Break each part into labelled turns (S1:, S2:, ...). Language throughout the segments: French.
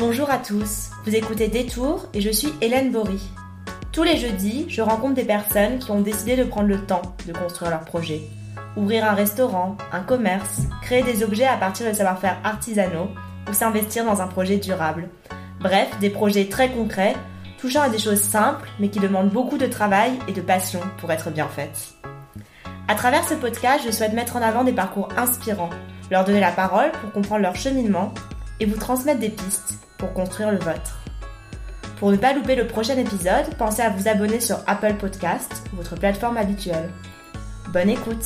S1: Bonjour à tous, vous écoutez Détour et je suis Hélène Bory. Tous les jeudis, je rencontre des personnes qui ont décidé de prendre le temps de construire leur projet. Ouvrir un restaurant, un commerce, créer des objets à partir de savoir-faire artisanaux ou s'investir dans un projet durable. Bref, des projets très concrets, touchant à des choses simples mais qui demandent beaucoup de travail et de passion pour être bien faites. À travers ce podcast, je souhaite mettre en avant des parcours inspirants, leur donner la parole pour comprendre leur cheminement et vous transmettre des pistes pour construire le vôtre. Pour ne pas louper le prochain épisode, pensez à vous abonner sur Apple Podcast, votre plateforme habituelle. Bonne écoute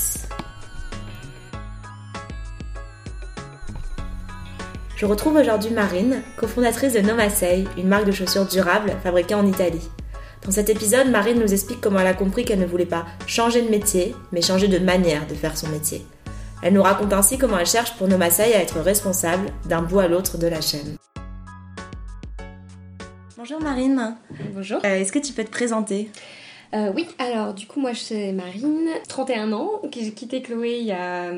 S1: Je retrouve aujourd'hui Marine, cofondatrice de Nomasei, une marque de chaussures durables fabriquée en Italie. Dans cet épisode, Marine nous explique comment elle a compris qu'elle ne voulait pas changer de métier, mais changer de manière de faire son métier. Elle nous raconte ainsi comment elle cherche pour Nomasei à être responsable d'un bout à l'autre de la chaîne. Bonjour Marine.
S2: Bonjour.
S1: Euh, Est-ce que tu peux te présenter?
S2: Euh, oui, alors du coup, moi je suis Marine, 31 ans, j'ai quitté Chloé il y a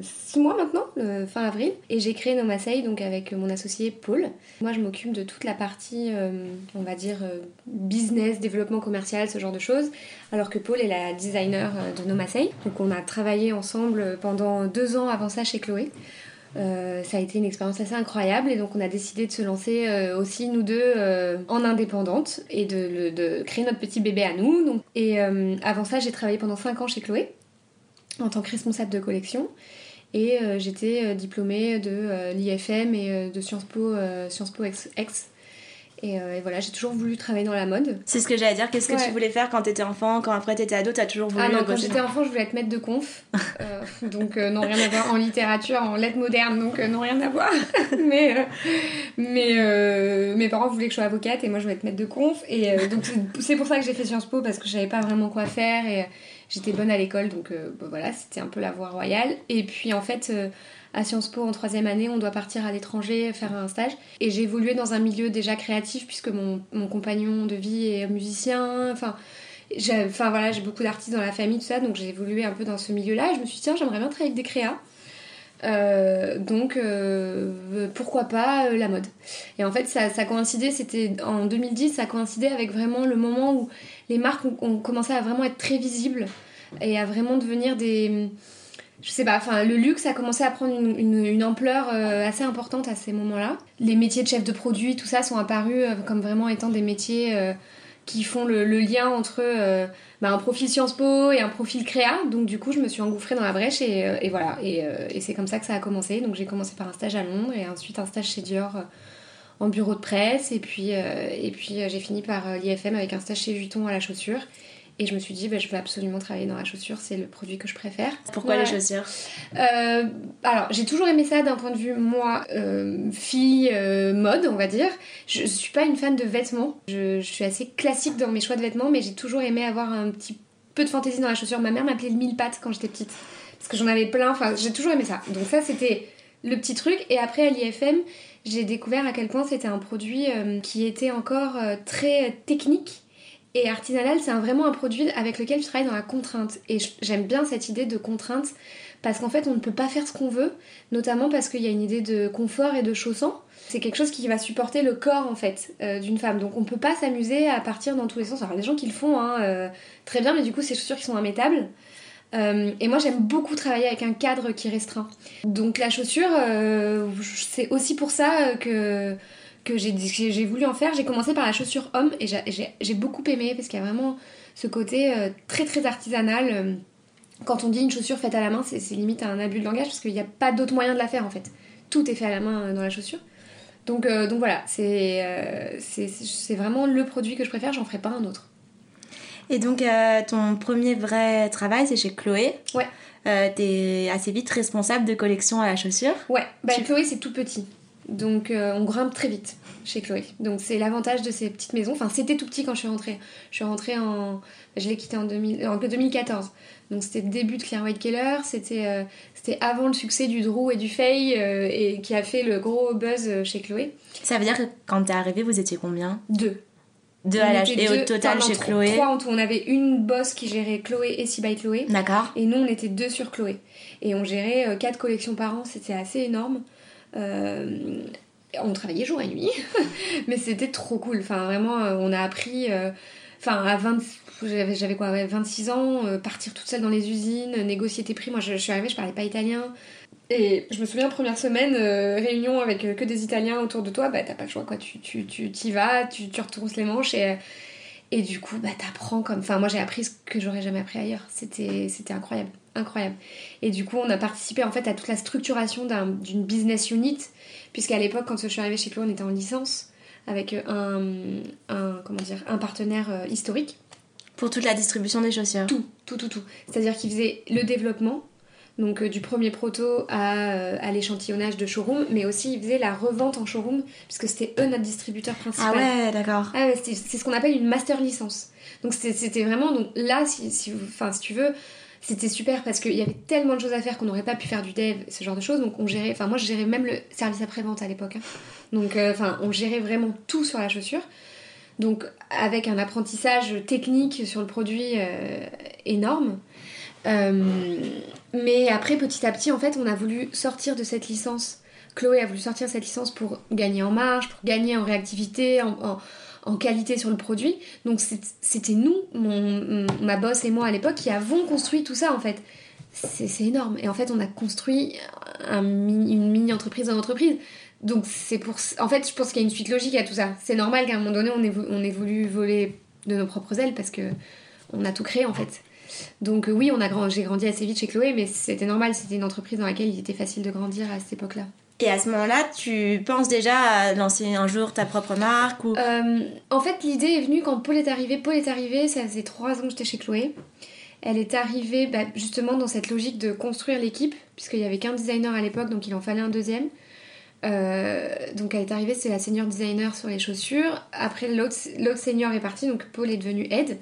S2: 6 mois maintenant, le fin avril, et j'ai créé Nomasei donc avec mon associé Paul. Moi je m'occupe de toute la partie, euh, on va dire, euh, business, développement commercial, ce genre de choses, alors que Paul est la designer euh, de Nomasei. Donc on a travaillé ensemble pendant deux ans avant ça chez Chloé. Euh, ça a été une expérience assez incroyable et donc on a décidé de se lancer euh, aussi nous deux euh, en indépendante et de, créer notre petit bébé à nous. Donc, et avant ça, j'ai travaillé pendant 5 ans chez Chloé en tant que responsable de collection et j'étais diplômée de l'IFM et de Sciences Po, Sciences Po. Ex. Et, euh, et voilà, j'ai toujours voulu travailler dans la mode.
S1: C'est ce que j'allais dire. Qu'est-ce que
S2: Ouais.
S1: tu voulais faire quand t'étais enfant, quand après t'étais ado, t'as toujours voulu
S2: Ah non, quand j'étais enfant, je voulais être maître de conf. Euh, donc, euh, non, rien à voir en littérature, en lettres modernes, donc non, rien à voir. mais mais mes parents voulaient que je sois avocate et moi, je voulais être maître de conf. Et donc, c'est- pour ça que j'ai fait Sciences Po parce que je savais pas vraiment quoi faire et j'étais bonne à l'école, donc bah, voilà, c'était un peu la voie royale. Et puis, en fait. À Sciences Po en troisième année, on doit partir à l'étranger faire un stage. Et j'ai évolué dans un milieu déjà créatif puisque mon, compagnon de vie est musicien. Enfin, Enfin voilà, j'ai beaucoup d'artistes dans la famille, tout ça, donc j'ai évolué un peu dans ce milieu-là. Et je me suis dit, tiens, j'aimerais bien travailler avec des créas. Euh, donc euh, pourquoi pas euh, la mode et en fait ça, ça coïncidait c'était en 2010 ça coïncidait avec vraiment le moment où les marques ont, ont commencé à vraiment être très visibles et à vraiment devenir des je sais pas enfin le luxe a commencé à prendre une, ampleur euh, assez importante à ces moments là les métiers de chef de produit tout ça sont apparus euh, comme vraiment étant des métiers euh, qui font le, lien entre bah, un profil Sciences Po et un profil créa. Donc du coup, je me suis engouffrée dans la brèche et, voilà. Et, c'est comme ça que ça a commencé. Donc j'ai commencé par un stage à Londres et ensuite un stage chez Dior en bureau de presse. Et puis, puis j'ai fini par l'IFM avec un stage chez Vuitton à la chaussure. Et je me suis dit, bah, je veux absolument travailler dans la chaussure, c'est le produit que je préfère.
S1: Pourquoi
S2: Ouais.
S1: les chaussures
S2: Euh, alors, j'ai toujours aimé ça d'un point de vue, moi, euh, fille, euh, mode, on va dire. Je, je suis pas une fan de vêtements. Je, je suis assez classique dans mes choix de vêtements, mais j'ai toujours aimé avoir un petit peu de fantaisie dans la chaussure. Ma mère m'appelait le mille pattes quand j'étais petite. Parce que j'en avais plein. Enfin, j'ai toujours aimé ça. Donc, ça, c'était le petit truc. Et après, à l'IFM, j'ai découvert à quel point c'était un produit qui était encore très technique. Et artisanal, c'est vraiment un produit avec lequel je travaille dans la contrainte. Et j'aime bien cette idée de contrainte parce qu'en fait, on ne peut pas faire ce qu'on veut, notamment parce qu'il y a une idée de confort et de chaussant. C'est quelque chose qui va supporter le corps en fait euh, d'une femme. Donc on peut pas s'amuser à partir dans tous les sens. Alors des gens qui le font hein, euh, très bien, mais du coup c'est chaussures qui sont immétables. Euh, et moi j'aime beaucoup travailler avec un cadre qui restreint. Donc la chaussure, c'est aussi pour ça que que j'ai voulu en faire. J'ai commencé par la chaussure homme et j'ai- j'ai beaucoup aimé parce qu'il y a vraiment ce côté euh, très très artisanal. euh, quand on dit une chaussure faite à la main, c'est limite un abus de langage parce qu'il n'y a pas d'autre moyen de la faire en fait. Tout est fait à la main euh, dans la chaussure. Donc, euh, donc voilà, c'est vraiment le produit que je préfère, j'en ferai pas un autre.
S1: Et donc, ton premier vrai travail, c'est chez Chloé.
S2: Ouais.
S1: Euh, T'es assez vite responsable de collection à la chaussure.
S2: Ouais, bah
S1: Tu-
S2: Chloé c'est tout petit. Donc euh, on grimpe très vite chez Chloé. Donc c'est l'avantage de ces petites maisons. Enfin c'était tout petit quand je suis rentrée. Je suis rentrée en... Je l'ai quitté en, 2000 en 2014. Donc c'était le début de Claire White Keller. C'était euh, c'était avant le succès du Drew et du Faye euh, et qui a fait le gros buzz chez Chloé.
S1: Ça veut dire que quand t'es arrivée, vous étiez combien?
S2: Deux.
S1: Deux
S2: On
S1: à la...
S2: était
S1: Et au total chez Chloé
S2: Trois en tout. On avait une boss qui gérait Chloé et Si by Chloé.
S1: D'accord.
S2: Et nous, on était deux sur Chloé. Et on gérait quatre collections par an, c'était assez énorme. Euh, On travaillait jour et nuit, mais c'était trop cool. Enfin, vraiment, on a appris. Enfin, à 20, j'avais quoi, 26 ans, partir toute seule dans les usines, négocier tes prix. Moi, je, suis arrivée, je parlais pas italien. Et je me souviens, première semaine, euh, réunion avec euh, que des Italiens autour de toi, bah t'as pas le choix quoi, tu t'y vas, tu, tu retrousses les manches et, et du coup, bah t'apprends comme. Enfin, moi j'ai appris ce que j'aurais jamais appris ailleurs. C'était incroyable, incroyable. Et du coup, on a participé en fait à toute la structuration d'une business unit, puisqu'à l'époque, quand je suis arrivée chez Chloé, on était en licence avec un, un, comment dire, un partenaire euh, historique.
S1: Pour toute la distribution des chaussures
S2: Tout, tout, tout, tout. C'est-à-dire qu'il faisait le développement, donc euh, du premier proto à, euh, à l'échantillonnage de showroom, mais aussi ils faisaient la revente en showroom, puisque c'était eux notre distributeur principal.
S1: Ah ouais, d'accord.
S2: Ah c'est ce qu'on appelle une master licence. Donc c'était vraiment, donc là, si, si, enfin, si tu veux, c'était super parce qu'il y avait tellement de choses à faire qu'on n'aurait pas pu faire du dev, ce genre de choses. Donc on gérait, moi je gérais même le service après-vente à l'époque. Hein. Donc euh, on gérait vraiment tout sur la chaussure. Donc avec un apprentissage technique sur le produit énorme. Euh, mais après, petit à petit, en fait, on a voulu sortir de cette licence. Chloé a voulu sortir de cette licence pour gagner en marge, pour gagner en réactivité, en, qualité sur le produit. Donc c'était nous, ma boss et moi à l'époque, qui avons construit tout ça en fait. C'est énorme. Et en fait, on a construit une mini-entreprise dans l'entreprise. Donc c'est pour... En fait, je pense qu'il y a une suite logique à tout ça. C'est normal qu'à un moment donné, on ait, voulu voler de nos propres ailes parce que on a tout créé en fait. Donc oui, j'ai grandi assez vite chez Chloé, mais c'était normal, c'était une entreprise dans laquelle il était facile de grandir à cette époque-là.
S1: Et à ce moment-là, tu penses déjà à lancer un jour ta propre marque ou...
S2: Euh, en fait, l'idée est venue quand Paul est arrivé. Paul est arrivé, ça faisait trois ans que j'étais chez Chloé. Elle est arrivée bah, justement dans cette logique de construire l'équipe, puisqu'il n'y avait qu'un designer à l'époque, donc il en fallait un deuxième. Euh, donc elle est arrivée, c'est la senior designer sur les chaussures. Après, l'autre senior est parti, donc Paul est devenu aide.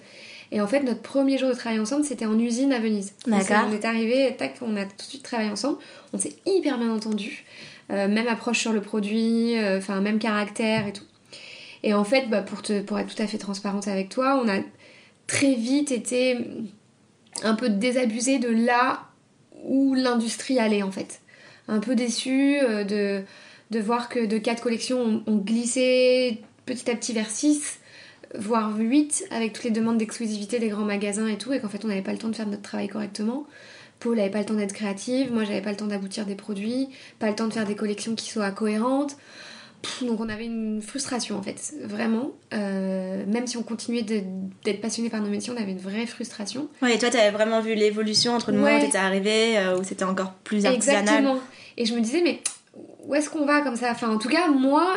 S2: Et en fait, notre premier jour de travail ensemble, c'était en usine à Venise.
S1: D'accord.
S2: On est arrivé, tac, on a tout de suite travaillé ensemble. On s'est hyper bien entendu. Euh, même approche sur le produit, euh, enfin, même caractère et tout. Et en fait, bah, pour, être tout à fait transparente avec toi, on a très vite été un peu désabusé de là où l'industrie allait en fait. Un peu déçu euh, de, de voir que de 4 collections, on, on glissait petit à petit vers 6 voire 8 avec toutes les demandes d'exclusivité des grands magasins et tout, et qu'en fait on n'avait pas le temps de faire notre travail correctement. Paul n'avait pas le temps d'être créative, moi j'avais pas le temps d'aboutir des produits, pas le temps de faire des collections qui soient cohérentes. donc on avait une frustration en fait, vraiment. Euh, même si on continuait d'être passionné par nos métiers, on avait une vraie frustration.
S1: Ouais, et toi t'avais vraiment vu l'évolution entre le moment où t'étais arrivée, euh, où c'était encore plus artisanal. Exactement.
S2: Et je me disais, mais où est-ce qu'on va comme ça? Enfin, en tout cas, moi,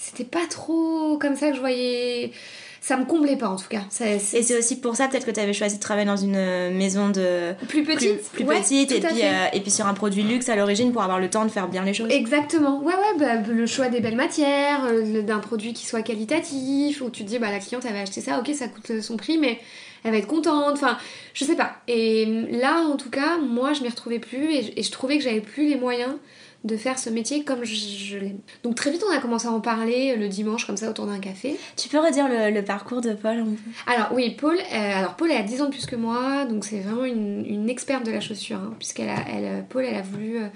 S2: c'était pas trop comme ça que je voyais ça me comblait pas en tout cas.
S1: Et c'est aussi pour ça peut-être que tu avais choisi de travailler dans une euh, maison de
S2: plus petite,
S1: plus, petite et puis euh, et puis sur un produit luxe à l'origine pour avoir le temps de faire bien les choses.
S2: Exactement. Ouais ouais, bah, le choix des belles matières, euh, d'un produit qui soit qualitatif où tu te dis bah la cliente elle va acheter ça, OK, ça coûte son prix mais elle va être contente, enfin, je sais pas. Et là, en tout cas, moi, je m'y retrouvais plus et je trouvais que j'avais plus les moyens de faire ce métier comme je, l'aime. Donc très vite on a commencé à en parler le dimanche comme ça autour d'un café.
S1: Tu peux redire le, parcours de Paul
S2: Alors oui, Paul, euh, alors Paul elle a 10 ans de plus que moi, donc c'est vraiment une, experte de la chaussure, hein, puisqu'elle a, elle, Paul elle a voulu euh,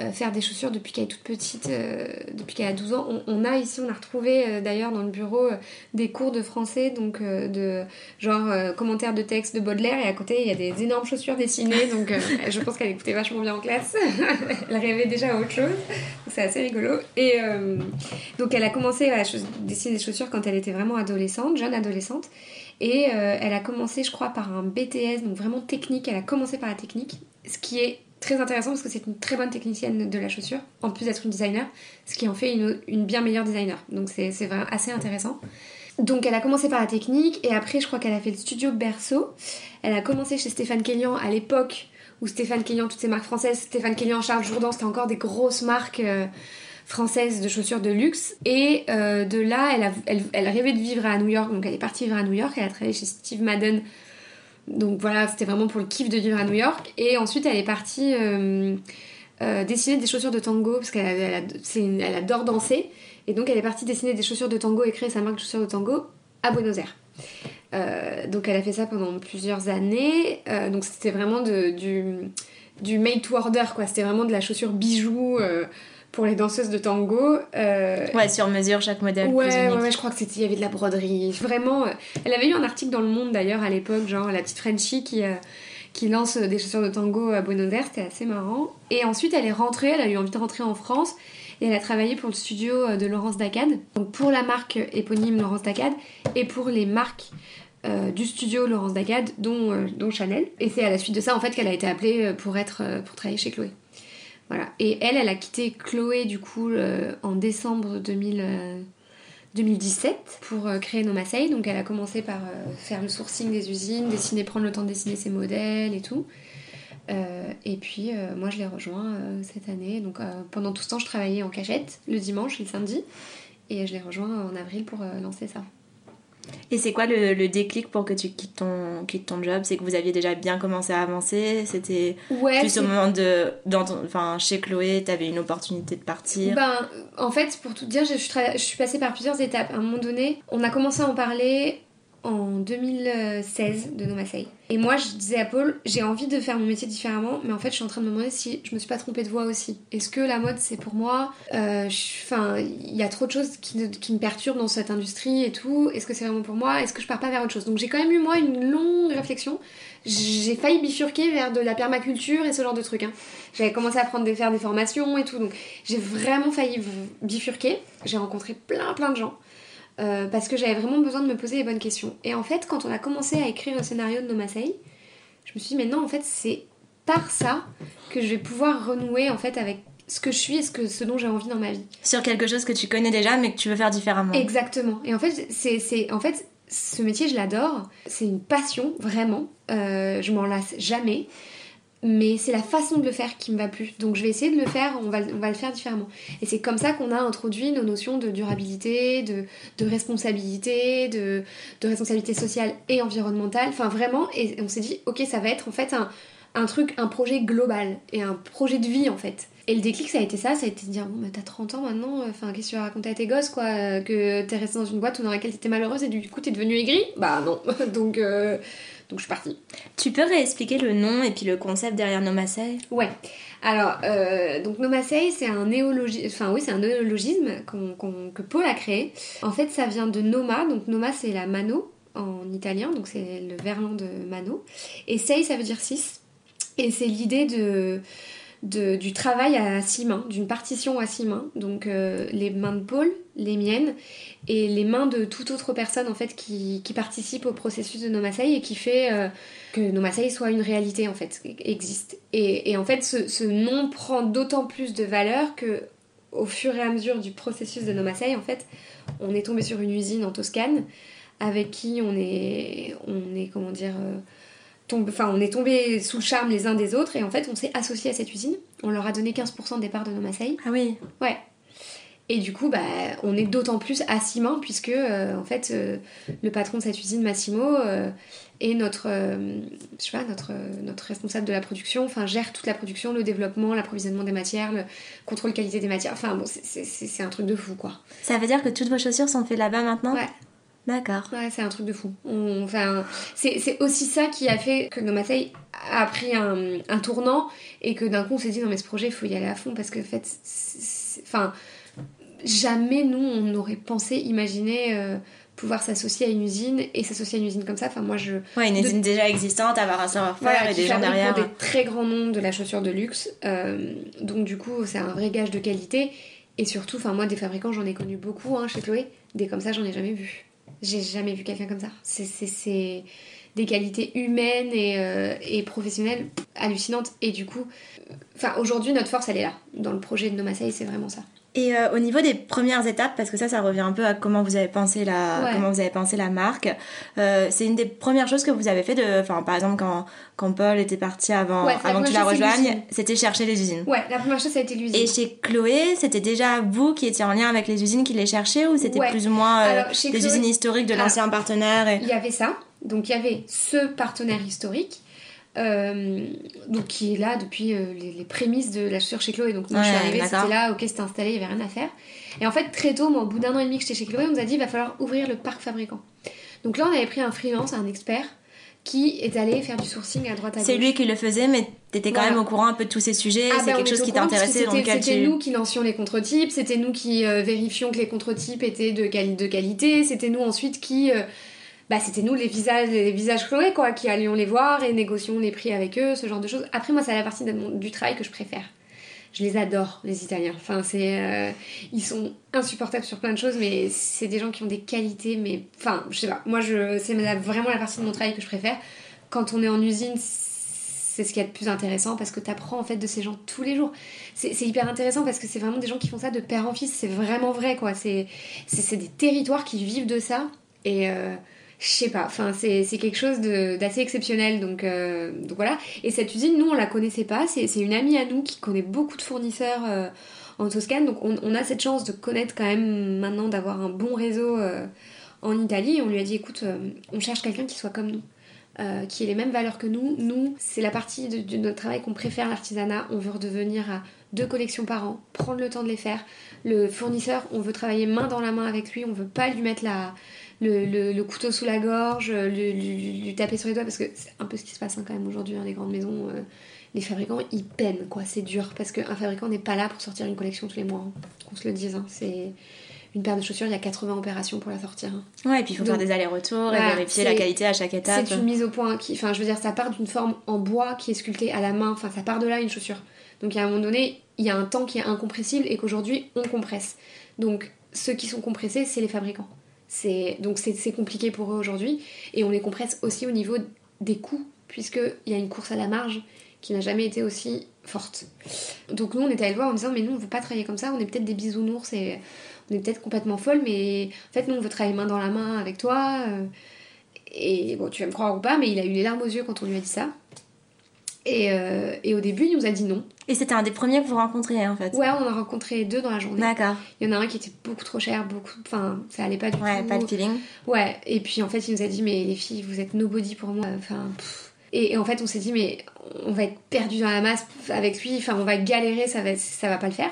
S2: euh, faire des chaussures depuis qu'elle est toute petite, euh, depuis qu'elle a 12 ans. On, a ici, on a retrouvé euh, d'ailleurs dans le bureau des cours de français, donc de genre commentaires de texte de Baudelaire, et à côté il y a des énormes chaussures dessinées, donc je pense qu'elle écoutait vachement bien en classe. elle rêvait déjà à autre chose, c'est assez rigolo. Et donc elle a commencé à dessiner des chaussures quand elle était vraiment adolescente, jeune adolescente. Et elle a commencé, je crois, par un BTS, donc vraiment technique. Elle a commencé par la technique, ce qui est très intéressant parce que c'est une très bonne technicienne de la chaussure, en plus d'être une designer, ce qui en fait une, bien meilleure designer. Donc c'est vraiment assez intéressant. Donc elle a commencé par la technique et après je crois qu'elle a fait le studio Berceau. Elle a commencé chez Stéphane Kellian à l'époque où Stéphane Kellian, toutes ces marques françaises, Stéphane Kellian, Charles Jourdan, c'était encore des grosses marques euh, françaises de chaussures de luxe. Et euh, de là, elle, a, elle, elle, rêvait de vivre à New York, donc elle est partie vivre à New York. Elle a travaillé chez Steve Madden donc voilà, c'était vraiment pour le kiff de vivre à New York. Et ensuite, elle est partie euh, euh, dessiner des chaussures de tango, parce qu'elle elle adore danser. Et donc, elle est partie dessiner des chaussures de tango et créer sa marque de chaussures de tango à Buenos Aires. Euh, donc, elle a fait ça pendant plusieurs années. donc, c'était vraiment du, du made to order, quoi. C'était vraiment de la chaussure bijou pour les danseuses de tango.
S1: ouais, sur mesure, chaque modèle.
S2: Ouais, ouais, je crois que c'était, il y avait de la broderie. Vraiment, elle avait eu un article dans Le Monde d'ailleurs à l'époque, genre la petite Frenchie qui qui lance des chaussures de tango à Buenos Aires, c'était assez marrant. Et ensuite, elle est rentrée, elle a eu envie de rentrer en France et elle a travaillé pour le studio de Laurence Dacad, donc pour la marque éponyme Laurence Dacad et pour les marques euh, du studio Laurence Dacad, dont, euh, dont Chanel. Et c'est à la suite de ça en fait qu'elle a été appelée euh, pour être pour travailler chez Chloé. Et elle, elle a quitté Chloé du coup en décembre 2017 pour créer Nomasei. Donc elle a commencé par faire le sourcing des usines, dessiner, prendre le temps de dessiner ses modèles et tout. et puis moi je l'ai rejoint cette année. Donc pendant tout ce temps je travaillais en cachette le dimanche et le samedi. Et je l'ai rejoint en avril pour lancer ça.
S1: Et c'est quoi le, déclic pour que tu quittes ton, quittes ton job? C'est que vous aviez déjà bien commencé à avancer? C'était plus au moment de. Dans enfin, chez Chloé, tu avais une opportunité de partir?
S2: Ben, en fait, pour tout dire, je, je suis passée par plusieurs étapes. À un moment donné, on a commencé à en parler en 2016 de Nomasei. Et moi, je disais à Paul, j'ai envie de faire mon métier différemment, mais en fait, je suis en train de me demander si je me suis pas trompée de voie aussi. Est-ce que la mode, c'est pour moi? Euh, Enfin, il y a trop de choses qui, me perturbent dans cette industrie et tout. Est-ce que c'est vraiment pour moi? Est-ce que je pars pas vers autre chose? Donc, j'ai quand même eu, moi, une longue réflexion. J'ai failli bifurquer vers de la permaculture et ce genre de trucs. Hein. J'avais commencé à prendre des, faire des formations et tout. Donc, j'ai vraiment failli bifurquer. J'ai rencontré plein, plein de gens. Euh, parce que j'avais vraiment besoin de me poser les bonnes questions. Et en fait, quand on a commencé à écrire le scénario de Nomasei, je me suis dit, mais non, en fait, c'est par ça que je vais pouvoir renouer en fait avec ce que je suis et ce, que, ce dont j'ai envie dans ma vie.
S1: Sur quelque chose que tu connais déjà, mais que tu veux faire différemment.
S2: Exactement. Et en fait, c'est, en fait ce métier, je l'adore. C'est une passion, vraiment. Euh, je m'en lasse jamais mais c'est la façon de le faire qui me va plus. Donc je vais essayer de le faire, on va, on va le faire différemment. Et c'est comme ça qu'on a introduit nos notions de durabilité, de, de responsabilité, de, de, responsabilité sociale et environnementale. Enfin vraiment, et on s'est dit, ok, ça va être en fait un, un, truc, un projet global et un projet de vie en fait. Et le déclic, ça a été ça, ça a été de dire, bon, bah t'as 30 ans maintenant, enfin, qu'est-ce que tu vas raconter à tes gosses, quoi Que t'es restée dans une boîte dans laquelle t'étais malheureuse et du coup t'es devenue aigrie? Bah non. Donc... Euh, donc je suis partie.
S1: Tu peux réexpliquer le nom et puis le concept derrière Nomasei
S2: Ouais. Alors, euh, donc Nomasei, c'est un néologisme, enfin oui, c'est un néologisme que Paul a créé. En fait, ça vient de Noma. Donc Noma, c'est la mano en italien, donc c'est le verlan de mano. Et sei, ça veut dire six. Et c'est l'idée de du travail à six mains, d'une partition à six mains. Donc euh, les mains de Paul, les miennes, et les mains de toute autre personne en fait qui, participe au processus de Nomasei et qui fait euh, que Nomasei soit une réalité en fait, existe. Et, en fait ce, nom prend d'autant plus de valeur que au fur et à mesure du processus de Nomasei en fait on est tombé sur une usine en Toscane avec qui on est, on est comment dire... Euh, enfin, on est tombé sous le charme les uns des autres et en fait on s'est associé à cette usine. On leur a donné 15% des parts de nos Marseille.
S1: Ah oui
S2: Ouais. Et du coup, bah, on est d'autant plus à six mains puisque euh, en fait euh, le patron de cette usine, Massimo, euh, est notre, je sais pas, notre, notre responsable de la production, enfin gère toute la production, le développement, l'approvisionnement des matières, le contrôle qualité des matières. Enfin bon, c'est un truc de fou quoi.
S1: Ça veut dire que toutes vos chaussures sont faites là-bas maintenant?
S2: Ouais.
S1: D'accord.
S2: Ouais, c'est un truc de fou. enfin, c'est aussi ça qui a fait que Nomasei a pris un, un tournant et que d'un coup on s'est dit non mais ce projet il faut y aller à fond parce que en fait, enfin, jamais nous on n'aurait pensé imaginer euh, pouvoir s'associer à une usine et s'associer à une usine comme ça. Enfin moi je.
S1: Ouais, une usine déjà existante, avoir un savoir-faire et des gens derrière.
S2: des très grands noms de la chaussure de luxe. Euh, donc du coup c'est un vrai gage de qualité et surtout, enfin moi des fabricants j'en ai connu beaucoup hein, chez Chloé, des comme ça j'en ai jamais vu. J'ai jamais vu quelqu'un comme ça. C'est des qualités humaines et, euh, et, professionnelles hallucinantes. Et du coup, aujourd'hui, notre force, elle est là. Dans le projet de Nomasei, c'est vraiment ça.
S1: Et euh, au niveau des premières étapes, parce que ça, ça revient un peu à comment vous avez pensé la, comment vous avez pensé la marque. Euh, c'est une des premières choses que vous avez fait de, enfin, par exemple, quand, quand Paul était parti avant, avant que tu la rejoignes, c'était chercher les usines.
S2: Ouais, la première chose, ça a été l'usine.
S1: Et chez Chloé, c'était déjà vous qui étiez en lien avec les usines qui les cherchaient ou c'était plus ou moins euh, des usines historiques de l'ancien partenaire
S2: Il y avait ça. Donc il y avait ce partenaire historique donc qui est là depuis euh, les, prémices de la chaussure chez Chloé. Donc moi je suis arrivée, c'était là, ok c'était installé, il n'y avait rien à faire. Et en fait très tôt, moi, au bout d'un an et demi que j'étais chez Chloé, on nous a dit il va falloir ouvrir le parc fabricant. Donc là on avait pris un freelance, un expert qui est allé faire du sourcing à droite à gauche.
S1: C'est lui qui le faisait, mais t'étais quand
S2: Voilà.
S1: même au courant un peu de tous ces sujets.
S2: Ah
S1: c'est
S2: bah,
S1: quelque chose qui t'intéressait, dans
S2: c'était-
S1: tu.
S2: nous qui lancions les contre-types, c'était nous qui euh, vérifions que les contre-types étaient de, quali- de qualité, c'était nous ensuite qui... euh, bah, c'était nous les visages, les visages Chloé, quoi, qui allions les voir et négocions les prix avec eux, ce genre de choses. Après, moi, c'est la partie du travail que je préfère. Je les adore, les Italiens. Enfin, c'est... euh, ils sont insupportables sur plein de choses, mais c'est des gens qui ont des qualités, mais... Enfin, je sais pas. Moi, je, c'est vraiment la partie de mon travail que je préfère. Quand on est en usine, c'est ce qu'il y a de plus intéressant parce que tu apprends en fait de ces gens tous les jours. C'est hyper intéressant parce que c'est vraiment des gens qui font ça de père en fils, c'est vraiment vrai quoi. C'est des territoires qui vivent de ça et euh, je sais pas, c'est quelque chose d'assez exceptionnel donc, euh, donc voilà. Et cette usine, nous on la connaissait pas, c'est une amie à nous qui connaît beaucoup de fournisseurs euh, en Toscane donc on, a cette chance de connaître quand même maintenant d'avoir un bon réseau euh, en Italie et on lui a dit écoute, on cherche quelqu'un qui soit comme nous qui ait les mêmes valeurs que nous. Nous, c'est la partie de, de notre travail qu'on préfère, l'artisanat. On veut redevenir à deux collections par an, prendre le temps de les faire. Le fournisseur, on veut travailler main dans la main avec lui, on veut pas lui mettre la, le, le- le couteau sous la gorge, le- lui, lui taper sur les doigts, parce que c'est un peu ce qui se passe hein, quand même aujourd'hui, hein, les grandes maisons. euh, les fabricants, ils peinent, quoi, c'est dur, parce qu'un fabricant n'est pas là pour sortir une collection tous les mois, hein, qu'on se le dise. C'est une paire de chaussures, il y a 80 opérations pour la sortir.
S1: Ouais, et puis il faut
S2: Donc,
S1: faire des allers-retours
S2: voilà,
S1: et vérifier la qualité à chaque étape.
S2: C'est une mise au point qui, enfin, je veux dire, ça part d'une forme en bois qui est sculptée à la main. Enfin, ça part de là une chaussure. Donc, à un moment donné, il y a un temps qui est incompressible et qu'aujourd'hui, on compresse. Donc, ceux qui sont compressés, c'est les fabricants. Donc c'est compliqué pour eux aujourd'hui et on les compresse aussi au niveau des coûts puisque il y a une course à la marge qui n'a jamais été aussi forte. Donc nous on était allé le voir en disant mais nous on veut pas travailler comme ça, on est peut-être des bisounours et on est peut-être complètement folles mais en fait nous on veut travailler main dans la main avec toi. euh, et bon, tu vas me croire ou pas, mais il a eu les larmes aux yeux quand on lui a dit ça. Et, euh, et au début, il nous a dit non.
S1: Et c'était un des premiers que vous rencontriez en fait.
S2: Ouais, on en a rencontré deux dans la journée.
S1: D'accord.
S2: Il y en a un qui était beaucoup trop cher, beaucoup. Enfin, ça allait pas du
S1: Ouais,
S2: tout.
S1: pas de feeling.
S2: Ouais, et puis en fait, il nous a dit, mais les filles, vous êtes nobody pour moi. Enfin, pff. et, et en fait, on s'est dit, mais on va être perdu dans la masse avec lui. Enfin, on va galérer, ça va, ça va pas le faire.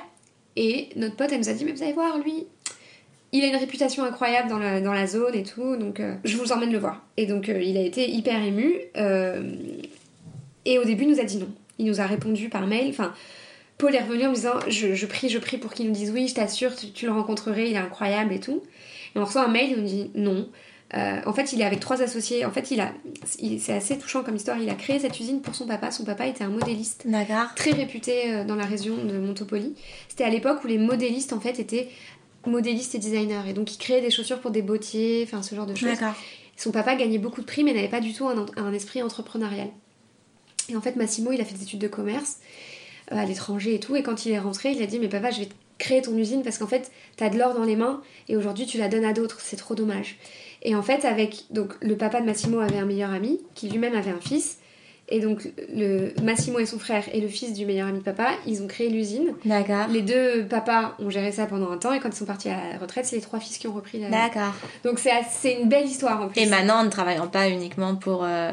S2: Et notre pote, elle nous a dit, mais vous allez voir, lui, il a une réputation incroyable dans la, dans la zone et tout, donc euh, je vous emmène le voir. Et donc, euh, il a été hyper ému. euh, et au début, il nous a dit non. Il nous a répondu par mail. Enfin, Paul est revenu en me disant je, je prie, je prie pour qu'il nous dise oui, je t'assure, tu, tu le rencontrerais, il est incroyable et tout. Et on reçoit un mail, il nous dit non. Euh, en fait, il est avec trois associés. En fait, il a, il- c'est assez touchant comme histoire. Il a créé cette usine pour son papa. Son papa était un modéliste
S1: D'accord.
S2: très réputé euh, dans la région de Montopoli. C'était à l'époque où les modélistes en fait étaient modélistes et designers et donc ils créaient des chaussures pour des bottiers, enfin ce genre de choses.
S1: D'accord.
S2: Son papa gagnait beaucoup de prix mais n'avait pas du tout un esprit entrepreneurial. Et en fait Massimo il a fait des études de commerce euh, à l'étranger et tout et quand il est rentré il a dit mais papa je vais créer ton usine parce qu'en fait t'as de l'or dans les mains et aujourd'hui tu la donnes à d'autres c'est trop dommage. Et en fait avec donc le papa de Massimo avait un meilleur ami qui lui-même avait un fils et donc le Massimo et son frère et le fils du meilleur ami de papa ils ont créé l'usine.
S1: D'accord.
S2: Les deux papas ont géré ça pendant un temps et quand ils sont partis à la retraite c'est les trois fils qui ont repris la...
S1: D'accord.
S2: Donc c'est une belle histoire en plus.
S1: Et maintenant, en ne travaillant pas uniquement pour. euh,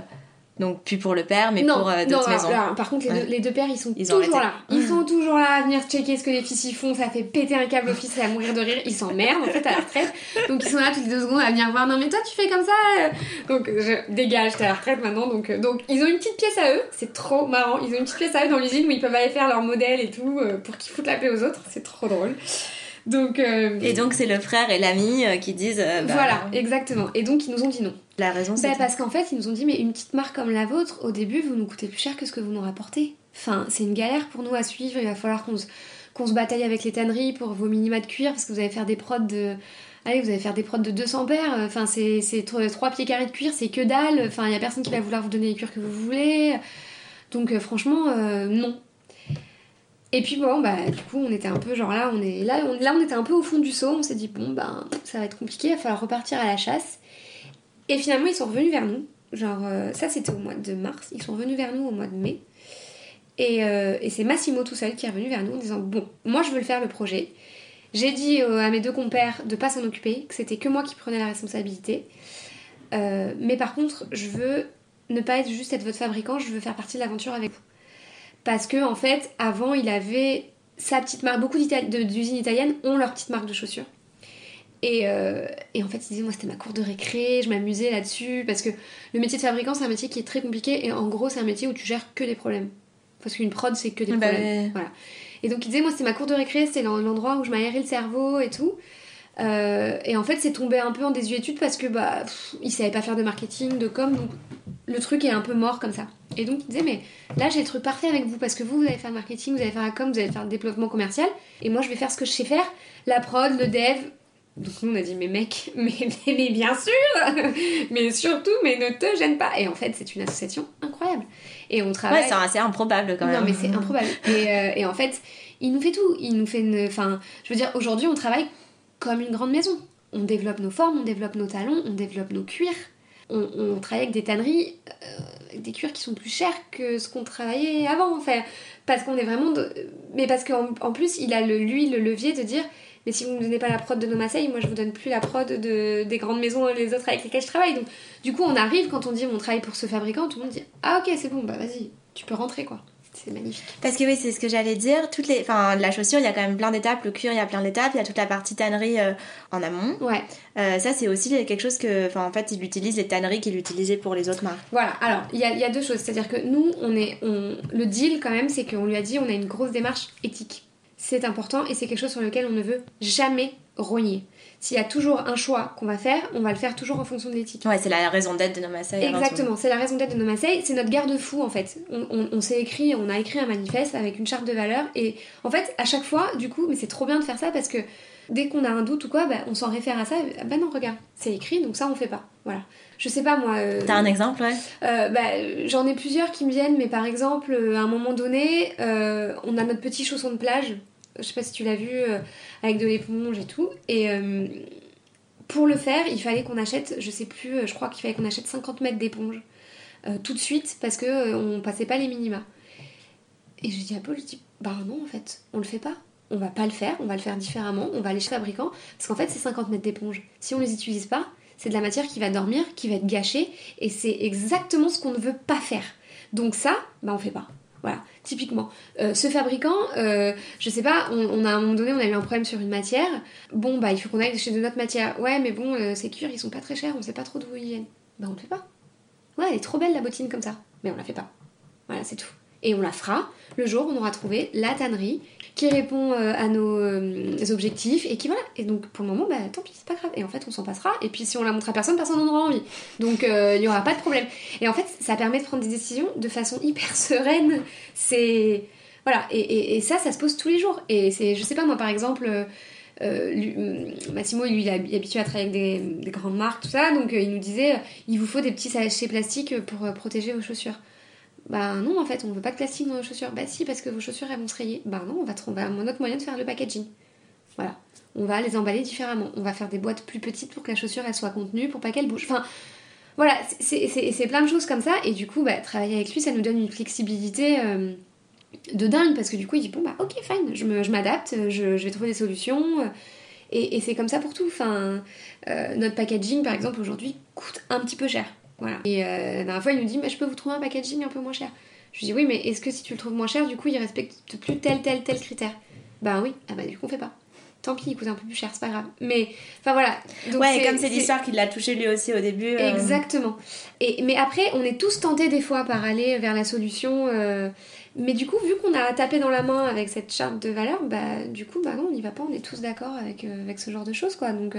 S1: Donc, plus pour le père, mais
S2: non,
S1: pour euh, d'autres maisons.
S2: par contre, les,
S1: Ouais.
S2: deux, les deux pères, ils sont
S1: Ils
S2: toujours là. Ils sont toujours là à venir checker ce que les fils y font. Ça fait péter un câble au fils, c'est à mourir de rire. Ils s'emmerdent en fait à la retraite. Donc ils sont là toutes les deux secondes à venir voir. Non mais toi tu fais comme ça. euh. Donc je dégage, t'es à la retraite maintenant. Donc, euh, donc ils ont une petite pièce à eux. C'est trop marrant. Ils ont une petite pièce à eux dans l'usine où ils peuvent aller faire leur modèle et tout euh, pour qu'ils foutent la paix aux autres. C'est trop drôle. Donc euh,
S1: Et donc, c'est le frère et l'ami qui disent. euh, bah,
S2: voilà, exactement. Et donc ils nous ont dit non.
S1: La raison,
S2: Bah,
S1: c'est.
S2: parce qu'en fait, ils nous ont dit, mais une petite marque comme la vôtre, au début, vous nous coûtez plus cher que ce que vous nous rapportez. Enfin, c'est une galère pour nous à suivre. Il va falloir qu'on se, qu'on se bataille avec les tanneries pour vos minima de cuir, parce que vous allez faire des prods de. Allez, vous allez faire des prods de 200 paires. Enfin, c'est, c'est 3 pieds carrés de cuir, c'est que dalle. Enfin, il y a personne qui va vouloir vous donner les cuirs que vous voulez. Donc, euh, franchement, euh, non. Et puis bon, bah du coup, on était un peu genre là, on est là, on, là, on était un peu au fond du seau. On s'est dit bon, ben ça va être compliqué, il va falloir repartir à la chasse. Et finalement, ils sont revenus vers nous. Genre, euh, ça c'était au mois de mars. Ils sont revenus vers nous au mois de mai. Et, euh, et c'est Massimo tout seul qui est revenu vers nous en disant Bon, moi je veux le faire le projet. J'ai dit euh, à mes deux compères de pas s'en occuper, que c'était que moi qui prenais la responsabilité. Mais par contre, je veux ne pas être juste être votre fabricant, je veux faire partie de l'aventure avec vous. Parce que en fait, avant, il avait sa petite marque. Beaucoup d'usines italiennes ont leur petite marque de chaussures. Et, euh, et, en fait, il disait, moi, c'était ma cour de récré, je m'amusais là-dessus, parce que le métier de fabricant, c'est un métier qui est très compliqué, et en gros, c'est un métier où tu gères que des problèmes. Parce qu'une prod, c'est que des
S1: Bah
S2: problèmes.
S1: ouais.
S2: Voilà. Et donc, il disait, moi, c'était ma cour de récré, c'était l'en- l'endroit où je m'aérais le cerveau et tout. Euh, et en fait, c'est tombé un peu en désuétude parce que bah, pff, il savait pas faire de marketing, de com, donc le truc est un peu mort comme ça. Et donc il disait, mais là j'ai le truc parfait avec vous parce que vous, vous allez faire le marketing, vous allez faire la com, vous allez faire le développement commercial, et moi je vais faire ce que je sais faire, la prod, le dev. Donc nous on a dit, mais mec, mais, mais, mais bien sûr, mais surtout, mais ne te gêne pas. Et en fait, c'est une association incroyable. Et on travaille.
S1: Ouais, c'est assez improbable quand même.
S2: Non, mais c'est improbable. Et, euh, et en fait, il nous fait tout. Il nous fait une. Enfin, je veux dire, aujourd'hui, on travaille comme une grande maison. On développe nos formes, on développe nos talons, on développe nos cuirs. On, on travaille avec des tanneries, euh, des cuirs qui sont plus chers que ce qu'on travaillait avant. Enfin, parce qu'on est vraiment. de- Mais parce qu'en en plus, il a le, lui le levier de dire. Mais si vous ne me donnez pas la prod de nos Marseille, moi je vous donne plus la prod de, des grandes maisons et les autres avec lesquelles je travaille. Donc, du coup, on arrive quand on dit on travaille pour ce fabricant, tout le monde dit Ah, ok, c'est bon, bah vas-y, tu peux rentrer quoi. C'est magnifique.
S1: Parce que oui, c'est ce que j'allais dire. Toutes les, enfin, la chaussure, il y a quand même plein d'étapes. Le cuir, il y a plein d'étapes. Il y a toute la partie tannerie euh, en amont.
S2: Ouais.
S1: Euh, ça, c'est aussi quelque chose que, enfin, en fait, il utilise les tanneries qu'il utilisait pour les autres marques.
S2: Voilà, alors il y a, y a deux choses. C'est-à-dire que nous, on est, on, le deal quand même, c'est qu'on lui a dit on a une grosse démarche éthique. C'est important et c'est quelque chose sur lequel on ne veut jamais rogner. S'il y a toujours un choix qu'on va faire, on va le faire toujours en fonction de l'éthique.
S1: Ouais, c'est la raison d'être de nos tout.
S2: Exactement, c'est la raison d'être de nos Marseille, c'est notre garde-fou en fait. On, on- on s'est écrit, on a écrit un manifeste avec une charte de valeurs et en fait à chaque fois, du coup, mais c'est trop bien de faire ça parce que dès qu'on a un doute ou quoi, bah, on s'en réfère à ça. Ah Bah non, regarde, c'est écrit, donc ça on fait pas. Voilà. Je sais pas moi. euh,
S1: T'as un exemple, ouais?
S2: euh, bah, J'en ai plusieurs qui me viennent, mais par exemple, euh, à un moment donné, euh, on a notre petit chausson de plage. Je sais pas si tu l'as vu, euh, avec de l'éponge et tout. Et euh, pour le faire, il fallait qu'on achète, je sais plus, euh, je crois qu'il fallait qu'on achète 50 mètres d'éponge tout de suite parce que on passait pas les minima. Et je dis à Paul, je dis, bah non, en fait, on le fait pas. On va pas le faire, on va le faire différemment, on va aller chez le fabricant. Parce qu'en fait, c'est 50 mètres d'éponge. Si on les utilise pas, c'est de la matière qui va dormir, qui va être gâchée, et c'est exactement ce qu'on ne veut pas faire. Donc ça, bah on fait pas. Voilà, typiquement. Euh, ce fabricant, euh, je sais pas, on, a à un moment donné, on a eu un problème sur une matière. Bon, bah il faut qu'on aille chez de notre matière. Ouais, mais bon, euh, ces cuirs, ils sont pas très chers, on sait pas trop d'où ils viennent. Bah on le fait pas. Ouais, elle est trop belle la bottine comme ça. Mais on la fait pas. Voilà, c'est tout. Et on la fera le jour où on aura trouvé la tannerie qui répond euh, à nos euh, objectifs et qui voilà. Et donc pour le moment, bah tant pis, c'est pas grave. Et en fait, on s'en passera. Et puis si on la montre à personne, personne n'en aura envie. Donc euh, il n'y aura pas de problème. Et en fait, ça permet de prendre des décisions de façon hyper sereine. C'est voilà. Et, et- ça, ça se pose tous les jours. Et c'est, je sais pas moi, par exemple. euh, lui- Massimo, lui, il est hab- habitué à travailler avec des, des grandes marques, tout ça, donc il nous disait, il vous faut des petits sachets plastiques pour protéger vos chaussures. Bah non, en fait, on veut pas de plastique dans nos chaussures. Bah si, parce que vos chaussures, elles vont se rayer. Bah non, on va trouver un autre moyen de faire le packaging. Voilà. On va les emballer différemment. On va faire des boîtes plus petites pour que la chaussure, elle soit contenue, pour pas qu'elle bouge. Enfin, voilà, c'est- plein de choses comme ça. Et du coup, bah, travailler avec lui, ça nous donne une flexibilité euh, de dingue. Parce que du coup, il dit, bon, bah ok, fine, je m'adapte, je, vais trouver des solutions. Et, et c'est comme ça pour tout. Enfin, euh, notre packaging, par exemple, aujourd'hui, coûte un petit peu cher. Voilà. Et euh, la dernière fois, il nous dit, mais je peux vous trouver un packaging un peu moins cher. Je lui dis, oui, mais est-ce que si tu le trouves moins cher, du coup, il respecte plus tel, tel, tel critère? Ben oui. Ah bah du coup, on fait pas. Tant pis, il coûte un peu plus cher, c'est pas grave. Mais, enfin voilà. Donc,
S1: Ouais, et comme c'est l'histoire qui l'a touché lui aussi au début. euh,
S2: Exactement. Et, mais après, on est tous tentés des fois par aller vers la solution. euh, mais du coup, vu qu'on a tapé dans la main avec cette charte de valeur, bah du coup, bah non, on n'y va pas. On est tous d'accord avec, euh, avec ce genre de choses, quoi. Donc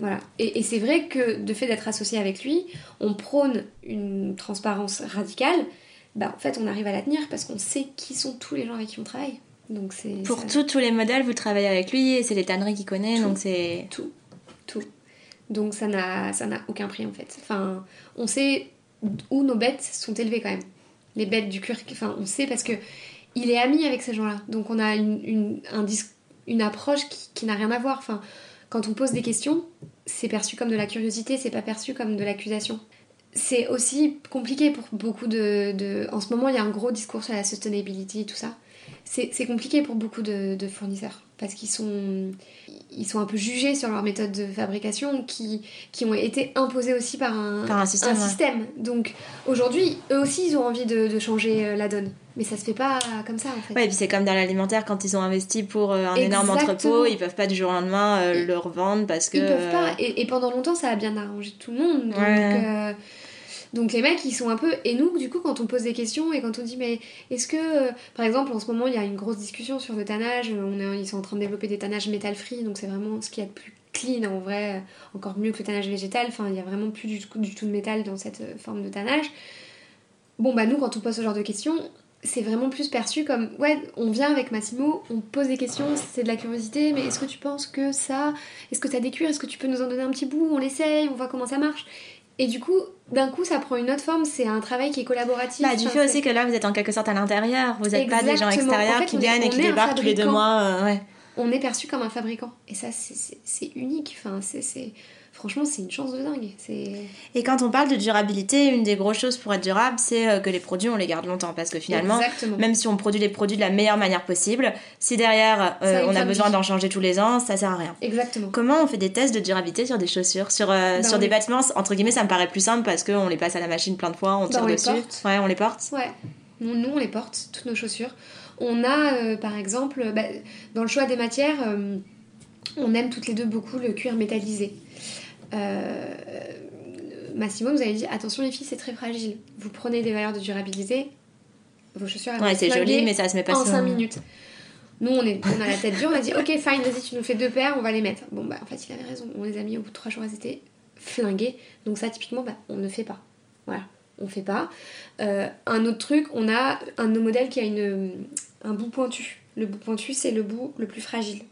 S2: voilà. Et, et c'est vrai que de fait d'être associé avec lui, on prône une transparence radicale. Bah en fait, on arrive à la tenir parce qu'on sait qui sont tous les gens avec qui on travaille. Donc c'est
S1: Pour tous tous les modèles, vous travaillez avec lui et c'est les tanneries qu'il connaît,
S2: Tout.
S1: donc c'est.
S2: tout, tout. Donc ça n'a ça n'a aucun prix en fait. Enfin, on sait où nos bêtes sont élevées quand même. Les bêtes du cuir, enfin on sait parce que il est ami avec ces gens-là. Donc on a une, une, un dis- une approche qui, qui n'a rien à voir. Enfin, quand on pose des questions, c'est perçu comme de la curiosité, c'est pas perçu comme de l'accusation. C'est aussi compliqué pour beaucoup de. En ce moment, il y a un gros discours sur la sustainability et tout ça. C'est compliqué pour beaucoup de, fournisseurs parce qu'ils sont, ils sont un peu jugés sur leur méthode de fabrication qui, qui ont été imposées aussi par un,
S1: un système.
S2: système. Donc aujourd'hui, eux aussi, ils ont envie de, changer euh, la donne. Mais ça se fait pas comme ça en fait.
S1: Ouais, et puis c'est comme dans l'alimentaire, quand ils ont investi pour euh, un énorme entrepôt, ils peuvent pas du jour au lendemain euh, le revendre parce que.
S2: Ils peuvent pas. Et, pendant longtemps, ça a bien arrangé tout le monde. Donc, donc les mecs, ils sont un peu... Et nous, du coup, quand on pose des questions et quand on dit, mais est-ce que... Euh, par exemple, en ce moment, il y a une grosse discussion sur le tannage. On est... Ils sont en train de développer des tannages metal free, donc c'est vraiment ce qu'il y a de plus clean en vrai, encore mieux que le tannage végétal. Enfin, il y a vraiment plus du tout, de métal dans cette euh, forme de tannage. Bon, bah nous, quand on pose ce genre de questions, c'est vraiment plus perçu comme ouais, on vient avec Massimo, on pose des questions, c'est de la curiosité, mais est-ce que tu penses que ça, est-ce que des cuirs, est-ce que tu peux nous en donner un petit bout, on l'essaye, on voit comment ça marche. Et du coup, d'un coup, ça prend une autre forme. C'est un travail qui est collaboratif.
S1: Bah, du fait aussi que là, vous êtes en quelque sorte à l'intérieur. Vous n'êtes pas des gens extérieurs qui viennent et qui débarquent tous les deux mois. Euh, ouais.
S2: On est perçu comme un fabricant. Et ça, c'est unique. Enfin, c'est franchement, c'est une chance de dingue.
S1: Et quand on parle de durabilité, une des grosses choses pour être durable, c'est euh, que les produits, on les garde longtemps. Parce que finalement, même si on produit les produits de la meilleure manière possible, si derrière euh, on a besoin d'en changer tous les ans, ça sert à rien.
S2: Exactement.
S1: Comment on fait des tests de durabilité sur des chaussures Sur, euh, bah, sur des bâtiments, entre guillemets, ça me paraît plus simple parce qu'on les passe à la machine plein de fois, on bah, tire dessus. Ouais, on les porte
S2: Ouais. Nous, on les porte, toutes nos chaussures. On a, par exemple, bah, dans le choix des matières, on aime toutes les deux beaucoup le cuir métallisé. Euh, Massimo nous avait dit attention les filles c'est très fragile. Vous prenez des valeurs de durabilité, vos chaussures elles
S1: ouais, c'est joli mais ça se met pas
S2: en 5 minutes. Nous on, est, on a la tête dure, on a dit ok fine vas-y tu nous fais deux paires, on va les mettre. Bon bah en fait il avait raison, on les a mis au bout de 3 jours elles étaient flinguées. Donc ça typiquement bah, on ne fait pas. Voilà, on fait pas. Euh, un autre truc, on a un de nos modèles qui a une, un bout pointu. Le bout pointu c'est le bout le plus fragile.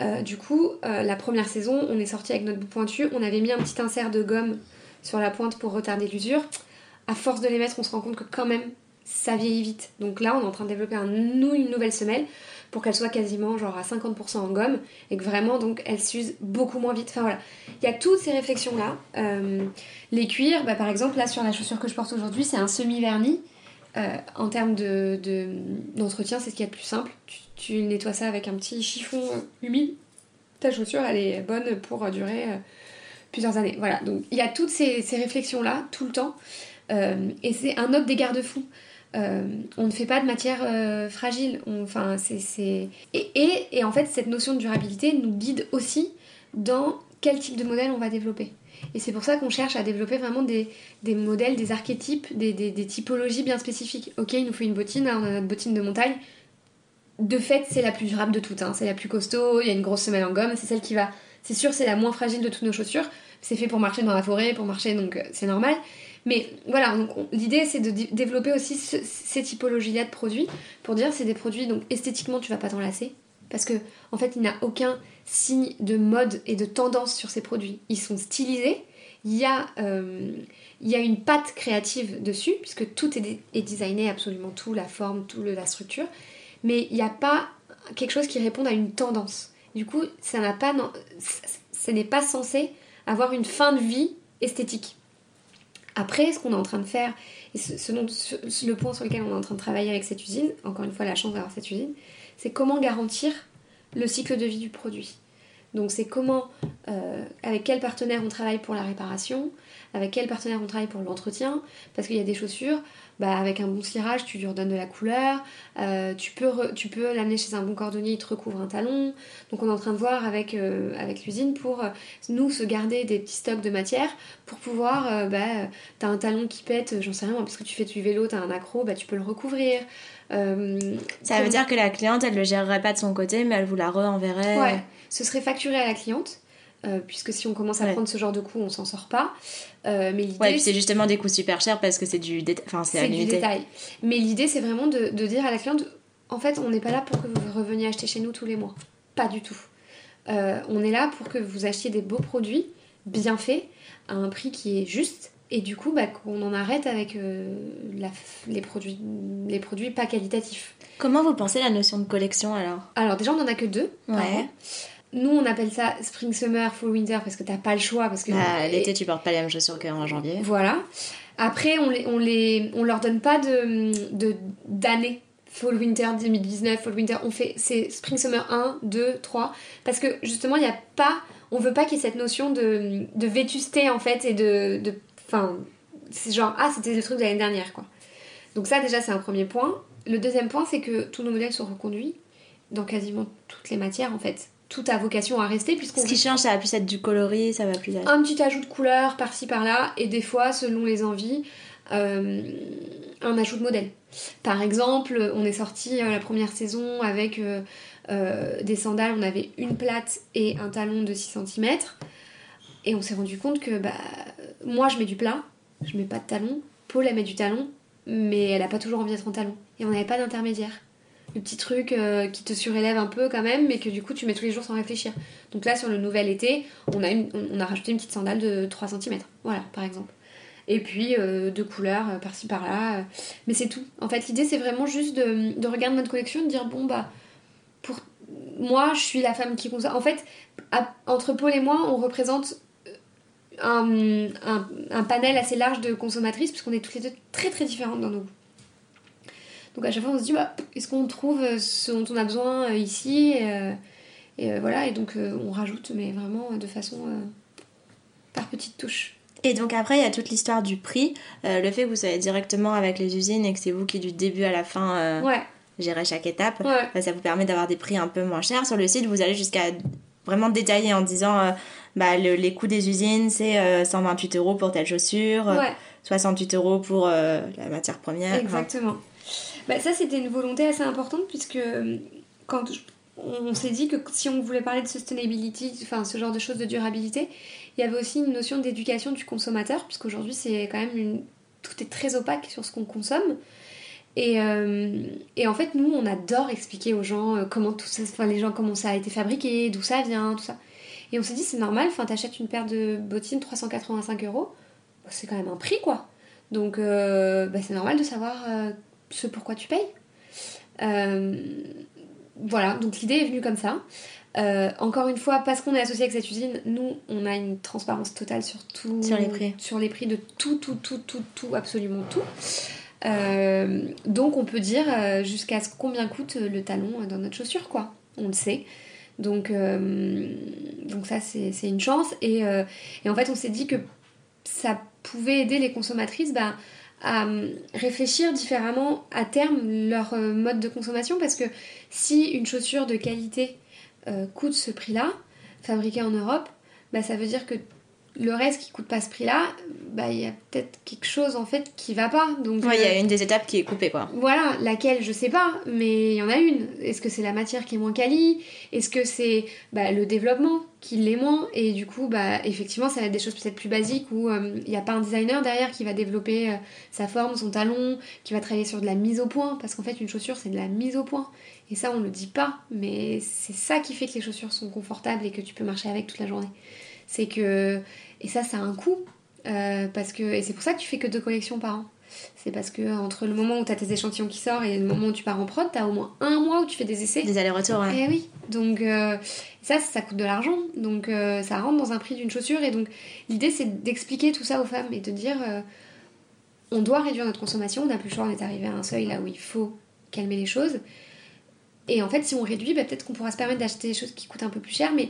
S2: Euh, du coup, euh, la première saison, on est sorti avec notre bout pointu. On avait mis un petit insert de gomme sur la pointe pour retarder l'usure. À force de les mettre, on se rend compte que quand même, ça vieillit vite. Donc là, on est en train de développer un, une nouvelle semelle pour qu'elle soit quasiment genre à 50% en gomme et que vraiment donc elle s'use beaucoup moins vite. Enfin voilà, il y a toutes ces réflexions là. Euh, les cuirs, bah, par exemple là sur la chaussure que je porte aujourd'hui, c'est un semi vernis. En termes d'entretien, de, c'est ce qu'il y a de plus simple tu nettoies ça avec un petit chiffon humide, ta chaussure elle est bonne pour durer euh, plusieurs années. Voilà, donc il y a toutes ces, réflexions-là tout le temps, euh, et c'est un autre des garde-fous. Euh, on ne fait pas de matière fragile. enfin, c'est, et, et, en fait, cette notion de durabilité nous guide aussi dans quel type de modèle on va développer. Et c'est pour ça qu'on cherche à développer vraiment des, modèles, des archétypes, des, des, typologies bien spécifiques. Ok, il nous faut une bottine, on a notre bottine de montagne de fait, c'est la plus durable de toutes. Hein. C'est la plus costaud, il y a une grosse semelle en gomme, c'est celle qui va. C'est sûr, c'est la moins fragile de toutes nos chaussures. C'est fait pour marcher dans la forêt, pour marcher, donc euh, c'est normal. Mais voilà, l'idée c'est de développer aussi ces typologies-là de produits pour dire c'est des produits, donc esthétiquement tu vas pas t'en lasser. Parce que en fait, il n'y a aucun signe de mode et de tendance sur ces produits. Ils sont stylisés, il y a, euh, il y a une patte créative dessus, puisque tout est, est, designé, absolument tout, la forme, tout la structure mais il n'y a pas quelque chose qui réponde à une tendance. Du coup, ça n'a pas, ce n'est pas censé avoir une fin de vie esthétique. Après, ce qu'on est en train de faire, et ce, le point sur lequel on est en train de travailler avec cette usine, encore une fois la chance d'avoir cette usine, c'est comment garantir le cycle de vie du produit. Donc c'est comment, euh, avec quel partenaire on travaille pour la réparation, avec quel partenaire on travaille pour l'entretien, parce qu'il y a des chaussures, bah, avec un bon cirage, tu lui redonnes de la couleur, euh, tu peux, tu peux l'amener chez un bon cordonnier, il te recouvre un talon. Donc on est en train de voir avec, euh, avec l'usine pour nous se garder des petits stocks de matière pour pouvoir, bah, t'as un talon qui pète, j'en sais rien, parce que tu fais du vélo, t'as un accro, bah, tu peux le recouvrir.
S1: Ça veut dire que la cliente, elle le gérerait pas de son côté, mais elle vous la re-enverrait.
S2: Ouais ce serait facturé à la cliente. Euh, puisque si on commence à prendre ce genre de coûts, on s'en sort pas.
S1: Euh, mais l'idée, ouais, c'est justement des coûts super chers parce que c'est du, enfin, c'est du détail.
S2: Mais l'idée, c'est vraiment de, dire à la cliente, en fait, on n'est pas là pour que vous reveniez acheter chez nous tous les mois. Pas du tout. Euh, on est là pour que vous achetiez des beaux produits, bien faits, à un prix qui est juste. Et du coup, bah, qu'on en arrête avec les, produits, les produits pas qualitatifs.
S1: Comment vous pensez la notion de collection alors?
S2: Alors déjà, on n'en a que deux. Ouais. Nous, on appelle ça spring summer, fall winter parce que t'as pas le choix. parce que
S1: bah, L'été, tu portes pas les mêmes chaussures qu'en janvier.
S2: Voilà. Après, on les, on les, on leur donne pas de d'année. Fall Winter 2019, Fall Winter, on fait c'est Spring Summer 1, 2, 3 parce que justement il n'y a pas on veut pas qu'il y ait cette notion de, de vétusté en fait et de enfin c'est genre ah c'était le truc de l'année dernière quoi. Donc ça déjà c'est un premier point. Le deuxième point c'est que tous nos modèles sont reconduits dans quasiment toutes les matières en fait. Tout a vocation à rester puisqu'on...
S1: Ce qui change ça va plus être du coloris, ça va plus être...
S2: Un petit ajout de couleur par-ci par-là et des fois selon les envies euh, un ajout de modèle. Par exemple on est sorti euh, la première saison avec euh, des sandales, on avait une plate et un talon de 6 cm et on s'est rendu compte que bah, moi je mets du plat, je mets pas de talon, Paul elle met du talon mais elle a pas toujours envie d'être en talon. Et on n'avait pas d'intermédiaire le petit truc euh, qui te surélève un peu quand même, mais que du coup tu mets tous les jours sans réfléchir. Donc là, sur le nouvel été, on a, rajouté une petite sandale de 3 cm. Voilà, par exemple. Et puis euh, deux couleurs euh, par-ci par-là. mais c'est tout. En fait, l'idée c'est vraiment juste de, regarder notre collection, de dire bon bah, pour moi, je suis la femme qui consomme. En fait, entre Paul et moi, on représente un, un, panel assez large de consommatrices, puisqu'on est toutes les deux très très différentes dans nos goûts. Donc à chaque fois, on se dit, bah, est-ce qu'on trouve euh, ce dont on a besoin euh, ici Et, euh, voilà, et donc on rajoute, mais vraiment de façon par petites touches.
S1: Et donc après, il y a toute l'histoire du prix. le fait que vous soyez directement avec les usines et que c'est vous qui du début à la fin
S2: ouais.
S1: gérez chaque étape, bah, ça vous permet d'avoir des prix un peu moins chers. Sur le site, vous allez jusqu'à vraiment détailler en disant bah, les coûts des usines, c'est 128 euros pour telle chaussure, 68 euros pour la matière première.
S2: Exactement. Bah, ça, c'était une volonté assez importante puisque euh, quand on s'est dit que si on voulait parler de sustainability, enfin ce genre de choses de durabilité, il y avait aussi une notion d'éducation du consommateur, puisqu'aujourd'hui c'est quand même une... tout est très opaque sur ce qu'on consomme. Et, euh, et, en fait, nous, on adore expliquer aux gens euh, comment tout ça, enfin, les gens comment ça a été fabriqué, d'où ça vient, tout ça. Et on s'est dit, c'est normal, enfin, t'achètes une paire de bottines 385 euros, bah, c'est quand même un prix, quoi. Donc, bah, c'est normal de savoir ce pourquoi tu payes. Euh, voilà, donc l'idée est venue comme ça. Euh, encore une fois, parce qu'on est associé avec cette usine, nous, on a une transparence totale sur tout.
S1: Sur les prix.
S2: Sur les prix de tout, tout, tout, tout, tout, absolument tout. Euh, donc on peut dire jusqu'à combien coûte le talon dans notre chaussure, quoi. On le sait. Donc, donc ça, c'est une chance. Et, et, en fait, on s'est dit que ça pouvait aider les consommatrices bah, à euh, réfléchir différemment à terme leur euh, mode de consommation parce que si une chaussure de qualité euh, coûte ce prix-là, fabriquée en Europe, bah, ça veut dire que le reste qui coûte pas ce prix-là, bah il y a peut-être quelque chose en fait qui va pas. Donc
S1: il y a une des étapes qui est coupée quoi.
S2: Voilà, laquelle je sais pas, mais il y en a une. Est-ce que c'est la matière qui est moins quali? Est-ce que c'est bah, le développement qui l'est moins? Et du coup, bah effectivement, ça va être des choses peut-être plus basiques où il n'y a pas un designer derrière qui va développer sa forme, son talon, qui va travailler sur de la mise au point, parce qu'en fait une chaussure c'est de la mise au point. Et ça on le dit pas, mais c'est ça qui fait que les chaussures sont confortables et que tu peux marcher avec toute la journée c'est que et ça ça a un coût euh, parce que et c'est pour ça que tu fais que deux collections par an c'est parce que entre le moment où tu as tes échantillons qui sortent et le moment où tu pars en prod, tu as au moins un mois où tu fais des essais.
S1: Des allers-retours, ouais.
S2: Et eh oui, donc euh, ça, ça coûte de l'argent. Donc euh, ça rentre dans un prix d'une chaussure. Et donc l'idée, c'est d'expliquer tout ça aux femmes et de dire on doit réduire notre consommation, on n'a plus le choix, on est arrivé à un seuil là où il faut calmer les choses. Et en fait, si on réduit, bah, peut-être qu'on pourra se permettre d'acheter des choses qui coûtent un peu plus cher, mais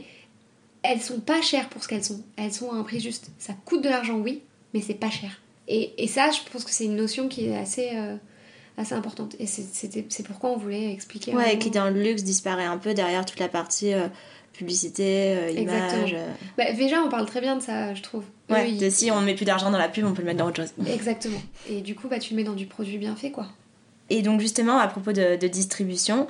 S2: elles sont pas chères pour ce qu'elles sont. Elles sont à un prix juste. Ça coûte de l'argent, oui, mais c'est pas cher. Et, et, ça, je pense que c'est une notion qui est assez, euh, assez importante. Et c'est pourquoi on voulait expliquer.
S1: Ouais, et qui dans le luxe disparaît un peu derrière toute la partie euh, publicité, euh, image.
S2: Bah, déjà, on parle très bien de ça, je trouve.
S1: Ouais, de si on met plus d'argent dans la pub, on peut le mettre dans autre chose.
S2: Exactement. Et du coup, bah, tu le mets dans du produit bien fait, quoi.
S1: Et donc justement, à propos de, de distribution,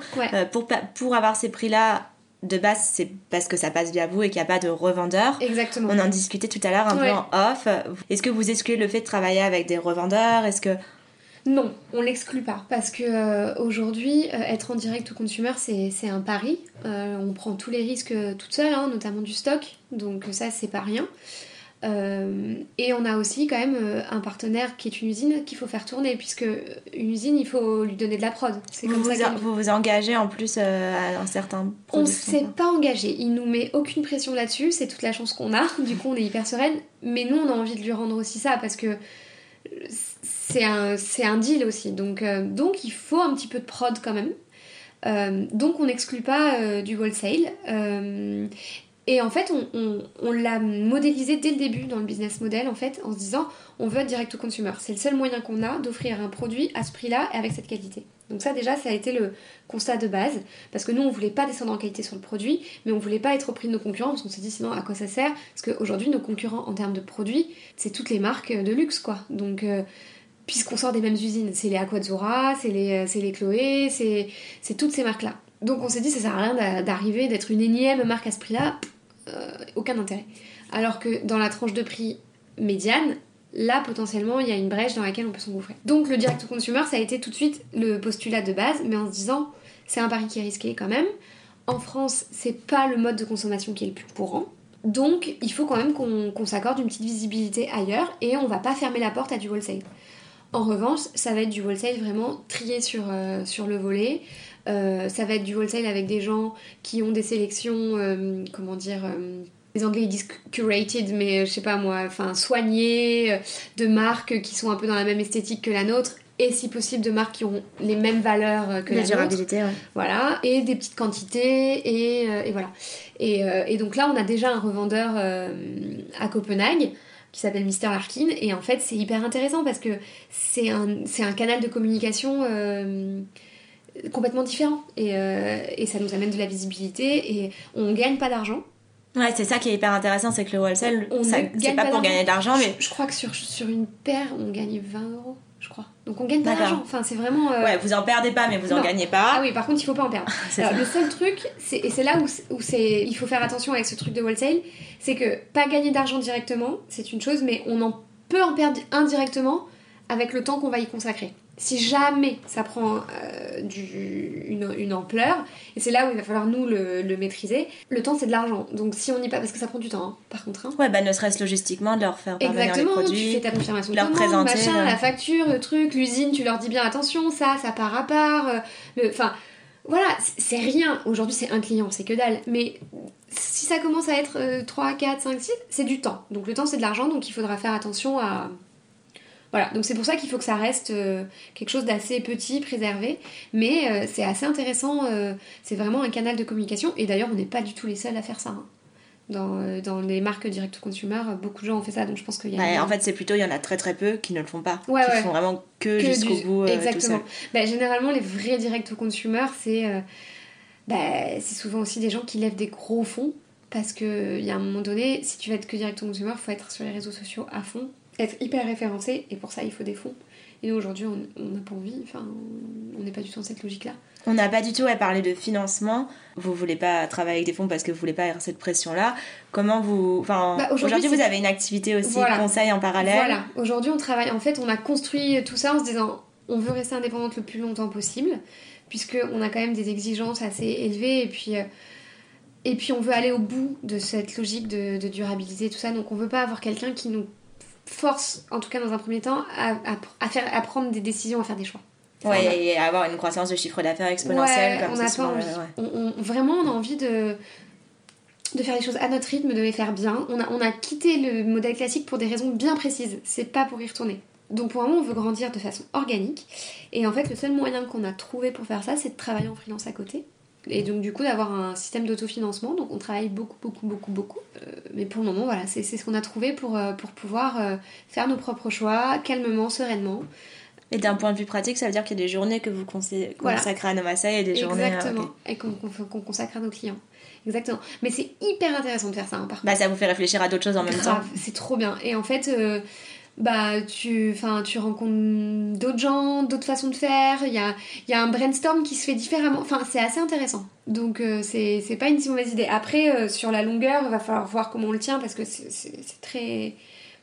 S1: pour, pour avoir ces prix-là, de base, c'est parce que ça passe via vous et qu'il n'y a pas de revendeur.
S2: Exactement.
S1: On en discutait tout à l'heure un peu en off. Est-ce que vous excluez le fait de travailler avec des revendeurs? Est-ce que
S2: non, on l'exclut pas parce que euh, aujourd'hui, euh, être en direct au consumer, c'est un pari. Euh, on prend tous les risques toute seule, hein, notamment du stock, donc ça, c'est pas rien. Euh, et on a aussi quand même euh, un partenaire qui est une usine qu'il faut faire tourner, puisque une usine, il faut lui donner de la prod.
S1: C'est vous, comme ça vous vous engagez en plus euh, à un certain
S2: On s'est pas engagé, il nous met aucune pression là-dessus, c'est toute la chance qu'on a, du coup on est hyper sereine, mais nous on a envie de lui rendre aussi ça, parce que c'est un, un deal aussi. Donc, donc il faut un petit peu de prod quand même. donc on n'exclut pas du wholesale. Et en fait, on, l'a modélisé dès le début dans le business model, en se disant, on veut être direct au consumer. C'est le seul moyen qu'on a d'offrir un produit à ce prix-là et avec cette qualité. Donc ça, déjà, ça a été le constat de base, parce que nous, on voulait pas descendre en qualité sur le produit, mais on voulait pas être au prix de nos concurrents, parce qu'on s'est dit, sinon, à quoi ça sert? Parce qu'aujourd'hui, nos concurrents, en termes de produits, c'est toutes les marques de luxe, quoi. Donc... Euh, puisqu'on sort des mêmes usines, c'est les Aquazzura, c'est les, euh, les Chloé, c'est toutes ces marques-là. Donc on s'est dit, ça sert à rien d'arriver, d'être une énième marque à ce prix-là, euh, aucun intérêt. Alors que dans la tranche de prix médiane, là potentiellement il y a une brèche dans laquelle on peut s'engouffrer. Donc le direct consumer ça a été tout de suite le postulat de base, mais en se disant c'est un pari qui est risqué quand même. En France, c'est pas le mode de consommation qui est le plus courant. Donc il faut quand même qu'on s'accorde une petite visibilité ailleurs et on va pas fermer la porte à du wholesale. En revanche, ça va être du wholesale vraiment trié sur, euh, sur le volet. Euh, ça va être du wholesale avec des gens qui ont des sélections, euh, comment dire, les Anglais ils disent curated, mais je sais pas moi, enfin soignées, de marques qui sont un peu dans la même esthétique que la nôtre et si possible de marques qui ont les mêmes valeurs que la, la durabilité. Voilà, et des petites quantités et, et voilà. Et, et, donc là, on a déjà un revendeur à Copenhague qui s'appelle Mister Larkin. Et en fait, c'est hyper intéressant parce que c'est un, un, canal de communication euh, complètement différent. Et, euh, et, ça nous amène de la visibilité et on gagne pas d'argent.
S1: Ouais, c'est ça qui est hyper intéressant, c'est que le wholesale, c'est pas, pas pour gagner d'argent, mais...
S2: Je, je, crois que sur, sur une paire, on gagne 20 euros je crois. Donc on gagne pas d'argent. Enfin, c'est vraiment. Euh,
S1: ouais, vous en perdez pas, mais vous en gagnez pas.
S2: Ah oui, par contre, il faut pas en perdre. le seul truc, et c'est là où, où il faut faire attention avec ce truc de wholesale, c'est que pas gagner d'argent directement, c'est une chose, mais on en peut en perdre indirectement avec le temps qu'on va y consacrer si jamais ça prend euh, du, une, ampleur, et c'est là où il va falloir nous le, maîtriser, le temps c'est de l'argent. Donc si on n'y pas, parce que ça prend du temps, hein, par contre. Hein.
S1: Ouais, bah ne serait-ce logistiquement de leur faire parvenir Exactement, les produits,
S2: tu fais ta confirmation de leur présenter, machin, euh. la facture, le truc, l'usine, tu leur dis bien attention, ça, ça part à part. Euh, enfin, voilà, c'est rien. Aujourd'hui c'est un client, c'est que dalle. Mais si ça commence à être 3, 4, 5, 6, c'est du temps. Donc le temps c'est de l'argent, donc il faudra faire attention à voilà, donc c'est pour ça qu'il faut que ça reste euh, quelque chose d'assez petit, préservé, mais euh, c'est assez intéressant, euh, c'est vraiment un canal de communication, et d'ailleurs on n'est pas du tout les seuls à faire ça. Hein. Dans, dans, les marques direct consumer, beaucoup de gens ont fait ça, donc je pense qu'il y
S1: a... en fait, c'est plutôt, il y en a très très peu qui ne le font pas, ouais, qui font vraiment que, jusqu'au bout.
S2: Exactement. Bah, généralement, les vrais direct consumer, c'est bah, c'est souvent aussi des gens qui lèvent des gros fonds, parce qu'il y a un moment donné, si tu veux être que direct consumer, il faut être sur les réseaux sociaux à fond, être hyper référencé et pour ça il faut des fonds. Et nous aujourd'hui on n'a pas envie, enfin on n'est pas du tout dans cette logique-là.
S1: On n'a pas du tout à parler de financement. Vous voulez pas travailler avec des fonds parce que vous voulez pas avoir cette pression-là. Comment vous, enfin bah, aujourd'hui vous avez une activité aussi conseil en parallèle.
S2: Voilà. Aujourd'hui on travaille. En fait on a construit tout ça en se disant on veut rester indépendante le plus longtemps possible puisque on a quand même des exigences assez élevées et puis. Euh, et puis on veut aller au bout de cette logique de, de durabilité, tout ça. Donc on veut pas avoir quelqu'un qui nous force, en tout cas dans un premier temps, à, faire, à prendre des décisions, à faire des choix.
S1: Ouais, et avoir une croissance de chiffre d'affaires exponentielle.
S2: comme on a pas envie. vraiment, on a envie de, de faire les choses à notre rythme, de les faire bien. On a, on a quitté le modèle classique pour des raisons bien précises. C'est pas pour y retourner. Donc pour un moment, on veut grandir de façon organique. Et en fait, le seul moyen qu'on a trouvé pour faire ça, c'est de travailler en freelance à côté et donc du coup d'avoir un système d'autofinancement. Donc on travaille beaucoup, beaucoup, beaucoup, beaucoup. Euh, mais pour le moment, voilà, c'est ce qu'on a trouvé pour, euh, pour pouvoir euh, faire nos propres choix calmement, sereinement.
S1: Et d'un point de vue pratique, ça veut dire qu'il y a des journées que vous consacrez à nos massailles et des journées...
S2: Exactement, et qu'on consacre à nos clients. Exactement. Mais c'est hyper intéressant de faire ça, hein, par
S1: Bah ça vous fait réfléchir à d'autres choses en même temps.
S2: C'est trop bien. Et en fait bah tu enfin tu rencontres d'autres gens d'autres façons de faire. Il y a, y a un brainstorm qui se fait différemment. Enfin c'est assez intéressant. Donc euh, c'est pas une si mauvaise idée. Après euh, sur la longueur il va falloir voir comment on le tient parce que c'est très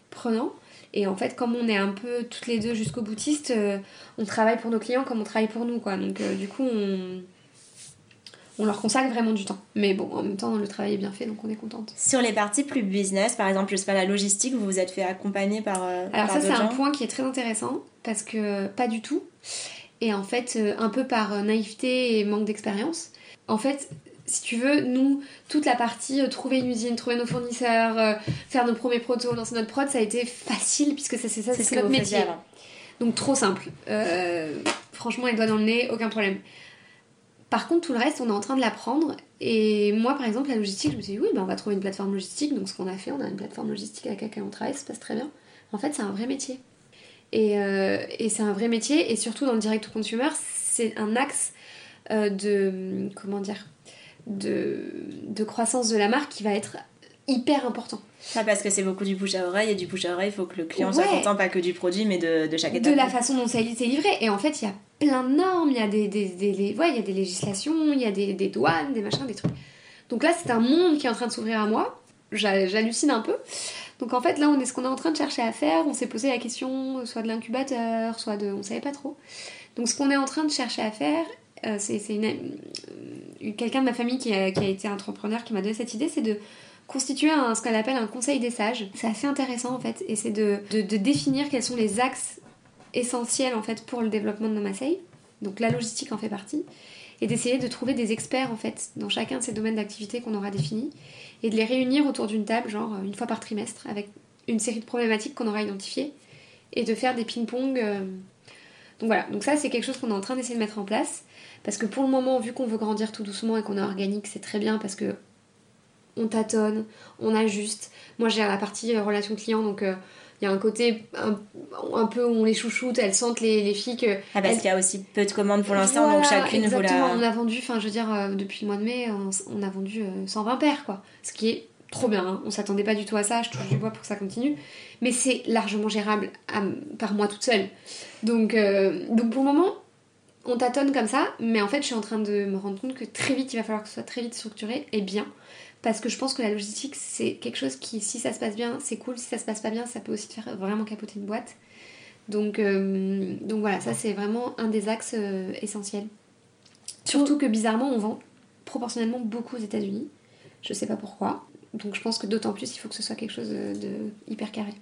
S2: prenant. Et en fait comme on est un peu toutes les deux jusqu'au boutiste euh, on travaille pour nos clients comme on travaille pour nous quoi. Donc du coup on on leur consacre vraiment du temps. Mais bon, en même temps, le travail est bien fait, donc on est contente.
S1: Sur les parties plus business, par exemple, je sais pas, la logistique, vous vous êtes fait accompagner par. Euh,
S2: Alors, ça, c'est un point qui est très intéressant, parce que pas du tout. Et en fait, euh, un peu par naïveté et manque d'expérience. En fait, si tu veux, nous, toute la partie trouver une usine, trouver nos fournisseurs, faire nos premiers protos, lancer notre prod, ça a été facile puisque c'est ça, c'est notre métier. Donc trop simple. franchement, les doigts dans le nez, aucun problème. Par contre, tout le reste, on est en train de l'apprendre. Et moi, par exemple, la logistique, je me suis dit, oui, ben, on va trouver une plateforme logistique. Donc, ce qu'on a fait, on a une plateforme logistique avec laquelle on travaille, ça se passe très bien. En fait, c'est un vrai métier. Et, euh, et c'est un vrai métier. Et surtout, dans le direct-to-consumer, c'est un axe euh, de. Comment dire de, de croissance de la marque qui va être hyper important.
S1: Ça parce que c'est beaucoup du bouche à oreille et du bouche à oreille, il faut que le client soit content pas que du produit mais de, de chaque étape.
S2: De la façon dont ça a été livré. Et en fait, il y a plein de normes, il y a des, des, il y a des législations, il y a des, des, douanes, des machins, des trucs. Donc là, c'est un monde qui est en train de s'ouvrir à moi. J'hallucine un peu. Donc en fait, là, on est ce qu'on est en train de chercher à faire. On s'est posé la question, soit de l'incubateur, soit de. On savait pas trop. Donc ce qu'on est en train de chercher à faire, euh, c'est quelqu'un de ma famille qui a, qui a été entrepreneur qui m'a donné cette idée, c'est de constituer un, ce qu'on appelle un conseil des sages. C'est assez intéressant en fait, et c'est de, de, définir quels sont les axes essentiels en fait pour le développement de Nomasei. Donc la logistique en fait partie, et d'essayer de trouver des experts en fait dans chacun de ces domaines d'activité qu'on aura définis, et de les réunir autour d'une table, genre une fois par trimestre, avec une série de problématiques qu'on aura identifiées, et de faire des ping-pong. Euh. Donc voilà, donc ça c'est quelque chose qu'on est en train d'essayer de mettre en place. Parce que pour le moment, vu qu'on veut grandir tout doucement et qu'on est organique, c'est très bien parce que on tâtonne, on ajuste. Moi, j'ai la partie euh, relation client, donc il euh, y a un côté un, peu où on les chouchoute, elles sentent les, filles que.
S1: Ah, parce qu'il y a aussi peu de commandes pour l'instant, donc chacune
S2: vaut la. On a vendu, enfin, je veux dire, euh, depuis le mois de mai, on, a vendu 120 paires, quoi. Ce qui est trop bien, hein. on s'attendait pas du tout à ça, je touche du bois pour que ça continue. Mais c'est largement gérable par moi toute seule. Donc, donc pour le moment, on tâtonne comme ça, mais en fait, je suis en train de me rendre compte que très vite, il va falloir que ce soit très vite structuré et bien parce que je pense que la logistique c'est quelque chose qui si ça se passe bien c'est cool. Si ça se passe pas bien ça peut aussi te faire vraiment capoter une boîte. Donc, euh, donc voilà ça c'est vraiment un des axes euh, essentiels. Surtout que bizarrement on vend proportionnellement beaucoup aux états unis je sais pas pourquoi. Donc je pense que d'autant plus il faut que ce soit quelque chose de, hyper carré.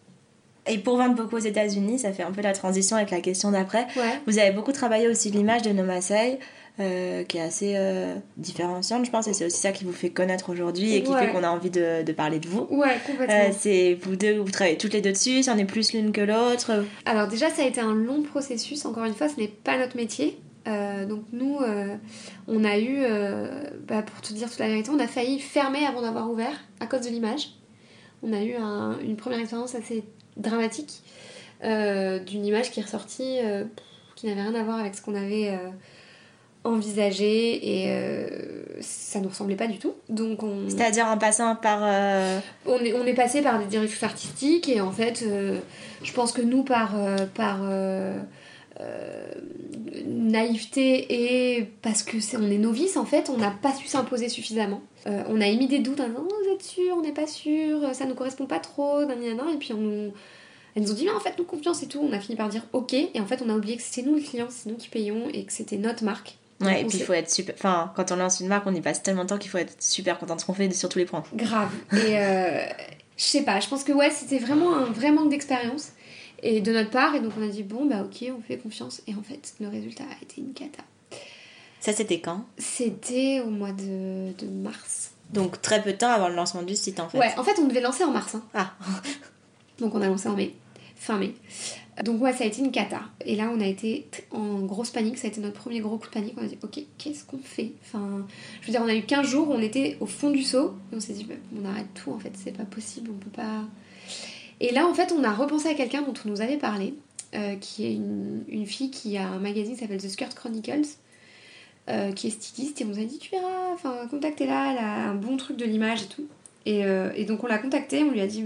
S1: Et pour vendre beaucoup aux États-Unis, ça fait un peu la transition avec la question d'après. Vous avez beaucoup travaillé aussi l'image de Nomasei. Euh, qui est assez euh, différenciante, je pense, et c'est aussi ça qui vous fait connaître aujourd'hui et qui fait qu'on a envie de, de, parler de vous.
S2: Ouais, complètement. Euh,
S1: c'est vous deux, vous travaillez toutes les deux dessus, c'en est plus l'une que l'autre.
S2: Alors déjà, ça a été un long processus. Encore une fois, ce n'est pas notre métier. donc nous, on a eu, bah, pour te dire toute la vérité, on a failli fermer avant d'avoir ouvert à cause de l'image. On a eu une première expérience assez dramatique d'une image qui est ressortie, qui n'avait rien à voir avec ce qu'on avait envisagé et euh, ça nous ressemblait pas du tout. Donc on...
S1: C'est-à-dire en passant par... Euh,
S2: on, est, on est passé par des directrices artistiques et en fait euh, je pense que nous par... par naïveté et parce que est, on est novice en fait, on n'a pas su s'imposer suffisamment. on a émis des doutes en disant oh, vous êtes sûr, on n'est pas sûr, ça nous correspond pas trop, et puis on nous, elles nous ont dit mais en fait nous confiance et tout, on a fini par dire ok et en fait on a oublié que c'était nous le client, c'est nous qui payons et que c'était notre marque
S1: Ouais, et puis il faut être super. Enfin, quand on lance une marque, on y passe tellement de temps qu'il faut être super content de ce qu'on fait sur tous les points.
S2: Grave. Et euh, je sais pas, je pense que ouais, c'était vraiment un vrai manque d'expérience et de notre part. Et donc on a dit, bon, bah ok, on fait confiance. Et en fait, le résultat a été une cata.
S1: Ça, c'était quand?
S2: C'était au mois de, de, mars.
S1: Donc très peu de temps avant le lancement du site en fait.
S2: Ouais, en fait, on devait lancer en mars. Hein.
S1: Ah.
S2: donc on a lancé en mai, fin mai. Donc ouais, ça a été une cata. Et là, on a été en grosse panique. Ça a été notre premier gros coup de panique. On a dit, ok, qu'est-ce qu'on fait? Enfin, je veux dire, on a eu 15 jours, on était au fond du seau. Et on s'est dit, bah, on arrête tout, en fait, c'est pas possible, on peut pas... Et là, en fait, on a repensé à quelqu'un dont on nous avait parlé, euh, qui est une, fille qui a un magazine qui s'appelle The Skirt Chronicles, euh, qui est styliste. Et on nous a dit, tu verras, enfin, contactez-la, elle a un bon truc de l'image et tout. Et, euh, et donc, on l'a contactée, on lui a dit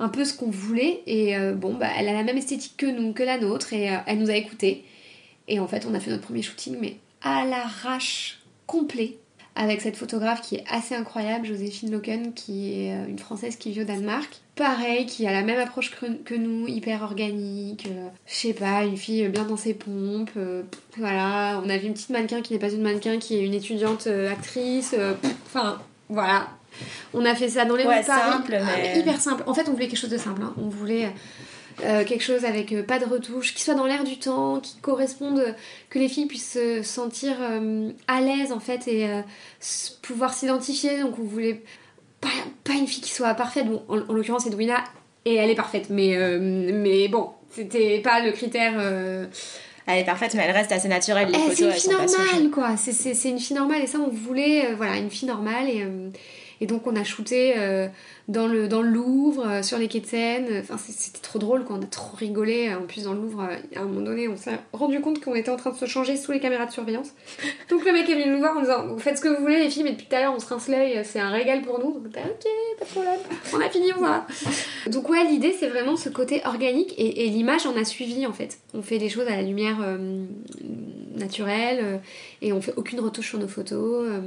S2: un peu ce qu'on voulait. Et euh, bon, bah, elle a la même esthétique que nous, que la nôtre, et euh, elle nous a écoutés. Et en fait, on a fait notre premier shooting, mais à l'arrache complet, avec cette photographe qui est assez incroyable, Joséphine Loken, qui est euh, une française qui vit au Danemark. Pareil, qui a la même approche que nous, hyper organique, je sais pas, une fille bien dans ses pompes. voilà, on a vu une petite mannequin qui n'est pas une mannequin, qui est une étudiante actrice. Enfin, voilà, on a fait ça dans les
S1: ouais, simple, mais...
S2: hyper simple. En fait, on voulait quelque chose de simple. Hein. On voulait Euh, quelque chose avec euh, pas de retouche, qui soit dans l'air du temps, qui corresponde, que les filles puissent se sentir euh, à l'aise en fait et pouvoir s'identifier. Donc on voulait pas, pas une fille qui soit parfaite. Bon, en, en l'occurrence, Edwina, et elle est parfaite, mais, mais bon, c'était pas le critère.
S1: Elle est parfaite, mais elle reste assez naturelle. Les
S2: eh,
S1: photos,
S2: c'est une fille normale, quoi. C'est- une fille normale et ça, on voulait, voilà, une fille normale et, et donc on a shooté euh, dans, le, dans le Louvre, euh, sur les quais de Seine. Enfin, c'était trop drôle, quoi. On a trop rigolé. En plus, dans le Louvre, euh, à un moment donné, on s'est rendu compte qu'on était en train de se changer sous les caméras de surveillance. Donc le mec est venu nous voir en disant Vous faites ce que vous voulez, les filles, mais depuis tout à l'heure, on se rince l'œil, c'est un régal pour nous. Donc, ok, pas de problème. On a fini, on va. Donc ouais, l'idée c'est vraiment ce côté organique et, et l'image en a suivi en fait. On fait des choses à la lumière euh, naturelle euh, et on fait aucune retouche sur nos photos. euh.